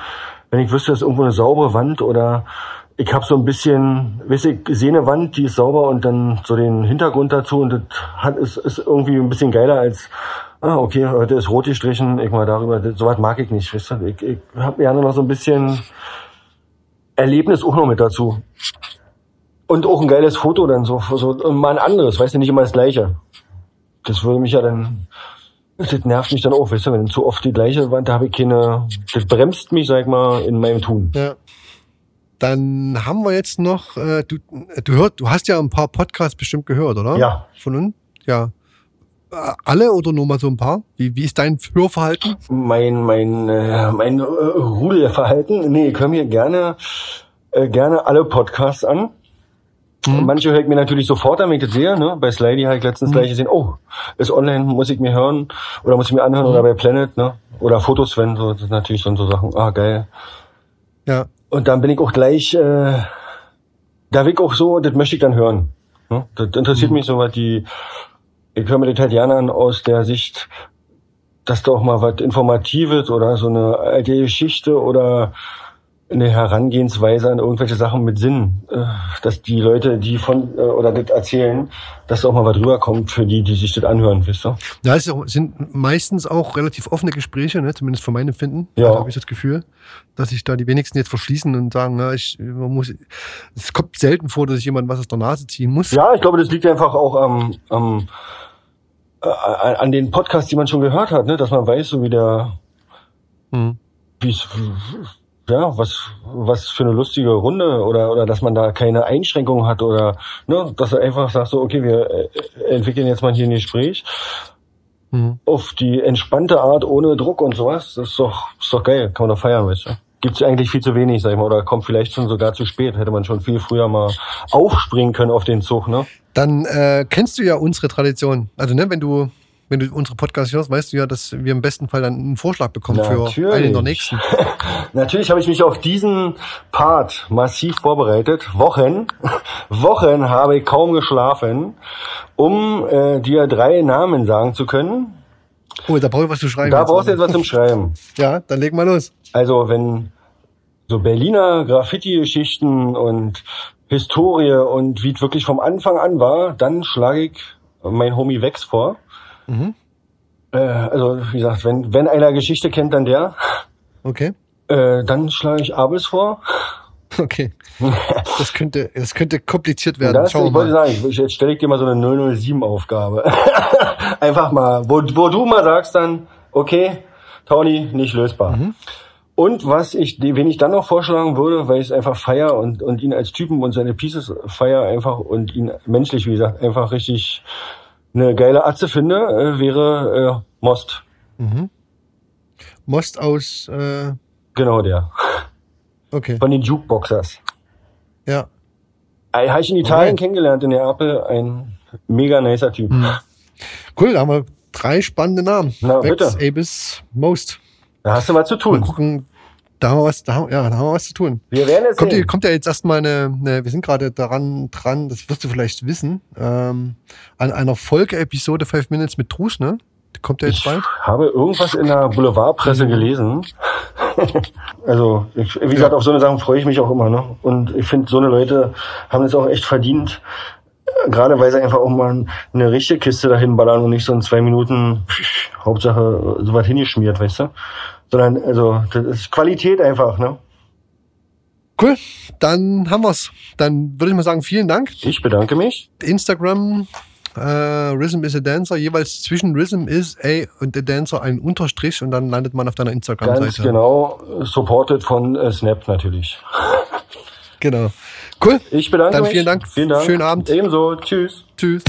wenn ich wüsste, dass irgendwo eine saubere Wand oder ich habe so ein bisschen, weißt ich sehe eine Wand, die ist sauber und dann so den Hintergrund dazu und das hat, ist, ist irgendwie ein bisschen geiler als, ah, okay, heute ist rot gestrichen, ich mal darüber, sowas mag ich nicht, weißt du, ich, ich habe gerne noch so ein bisschen Erlebnis auch noch mit dazu. Und auch ein geiles Foto dann so, so mal ein anderes, weißt du, nicht immer das gleiche. Das würde mich ja dann, das nervt mich dann auch, weißt du, wenn zu oft die gleiche Wand, da habe ich keine, das bremst mich, sag ich mal, in meinem Tun. Ja. Dann haben wir jetzt noch, äh, du, du, hört, du hast ja ein paar Podcasts bestimmt gehört, oder? Ja. Von uns? Ja. Äh, alle oder nur mal so ein paar? Wie, wie ist dein Hörverhalten? Mein, mein, äh, mein äh, Rudelverhalten? Nee, ich höre mir gerne, äh, gerne alle Podcasts an. Mhm. Manche höre ich mir natürlich sofort an, wenn ich das sehe. Ne? Bei Slidey habe ich letztens mhm. gleich gesehen, oh, ist online, muss ich mir hören oder muss ich mir anhören mhm. oder bei Planet, ne? Oder Fotos, wenn so, das sind natürlich so, so Sachen. Ah, geil. Ja. Und dann bin ich auch gleich, äh, da will ich auch so, das möchte ich dann hören. Ne? Das interessiert mhm. mich so, was die, ich höre mir das halt gerne an aus der Sicht, dass da auch mal was Informatives oder so eine alte Geschichte oder eine Herangehensweise an irgendwelche Sachen mit Sinn, äh, dass die Leute, die von äh, oder das erzählen, dass da auch mal was rüberkommt für die, die sich das anhören, wisst ihr? Ja, es sind meistens auch relativ offene Gespräche, ne? zumindest von meinem Empfinden. Ja. Da habe ich das Gefühl, dass sich da die wenigsten jetzt verschließen und sagen, na, ich man muss. Es kommt selten vor, dass ich jemand was aus der Nase ziehen muss. Ja, ich glaube, das liegt einfach auch am, am äh, an den Podcasts, die man schon gehört hat, ne? dass man weiß, so wie der, hm. wie es ja, was, was für eine lustige Runde oder, oder dass man da keine Einschränkungen hat oder, ne, dass er einfach sagt so, okay, wir äh, entwickeln jetzt mal hier ein Gespräch mhm. auf die entspannte Art ohne Druck und sowas. Das ist doch, ist doch geil, kann man doch feiern, weißt du. Gibt's eigentlich viel zu wenig, sag ich mal, oder kommt vielleicht schon sogar zu spät. Hätte man schon viel früher mal aufspringen können auf den Zug, ne? Dann äh, kennst du ja unsere Tradition. Also, ne, wenn du wenn du unsere Podcasts hörst, weißt du ja, dass wir im besten Fall dann einen Vorschlag bekommen Natürlich. für einen der nächsten. Natürlich habe ich mich auf diesen Part massiv vorbereitet. Wochen, Wochen habe ich kaum geschlafen, um äh, dir drei Namen sagen zu können. Oh, da brauche ich was zu schreiben. Da brauchst du jetzt was zum Schreiben. ja, dann leg mal los. Also wenn so Berliner Graffiti-Geschichten und Historie und wie es wirklich vom Anfang an war, dann schlage ich mein Homie Wex vor. Mhm. Äh, also, wie gesagt, wenn, wenn einer Geschichte kennt, dann der. Okay. Äh, dann schlage ich Abels vor. Okay. Das könnte, das könnte kompliziert werden. Das, Schauen ich wollte sagen, ich, jetzt stelle ich dir mal so eine 007-Aufgabe. Einfach mal, wo, wo du mal sagst dann, okay, Tony, nicht lösbar. Mhm. Und was ich, wen ich dann noch vorschlagen würde, weil ich es einfach feier und, und ihn als Typen und seine Pieces feier einfach und ihn menschlich, wie gesagt, einfach richtig eine geile Atze finde, äh, wäre äh, Most. Mhm. Most aus. Äh genau der. Okay. Von den Jukeboxers. Ja. Habe ich in Italien okay. kennengelernt, in Neapel. Ein mega nicer Typ. Mhm. Cool, da haben wir drei spannende Namen. Na, Vex, bitte. Abis, Most. Da hast du was zu tun. Mal gucken, da haben wir was, da, ja, da haben wir was zu tun. Wir werden es kommt, kommt ja jetzt erstmal eine, eine, wir sind gerade daran dran, das wirst du vielleicht wissen, ähm, an einer Folge-Episode Five Minutes mit Trus, ne? Kommt der jetzt ich bald? habe irgendwas in der Boulevardpresse gelesen. also, ich, wie gesagt, auf so eine Sachen freue ich mich auch immer, ne? Und ich finde, so eine Leute haben es auch echt verdient, gerade weil sie einfach auch mal eine richtige Kiste dahin ballern und nicht so in zwei Minuten Hauptsache so was hingeschmiert, weißt du? Sondern also das ist Qualität einfach, ne? Cool, dann haben wir's. Dann würde ich mal sagen, vielen Dank. Ich bedanke mich. Instagram, äh, Rhythm is a Dancer, jeweils zwischen Rhythm is a und a Dancer ein Unterstrich und dann landet man auf deiner Instagram-Seite. Ganz genau, supported von äh, Snap natürlich. Genau. Cool. Ich bedanke dann mich. Vielen Dank. Vielen Dank. Schönen Abend. Ebenso. Tschüss. Tschüss.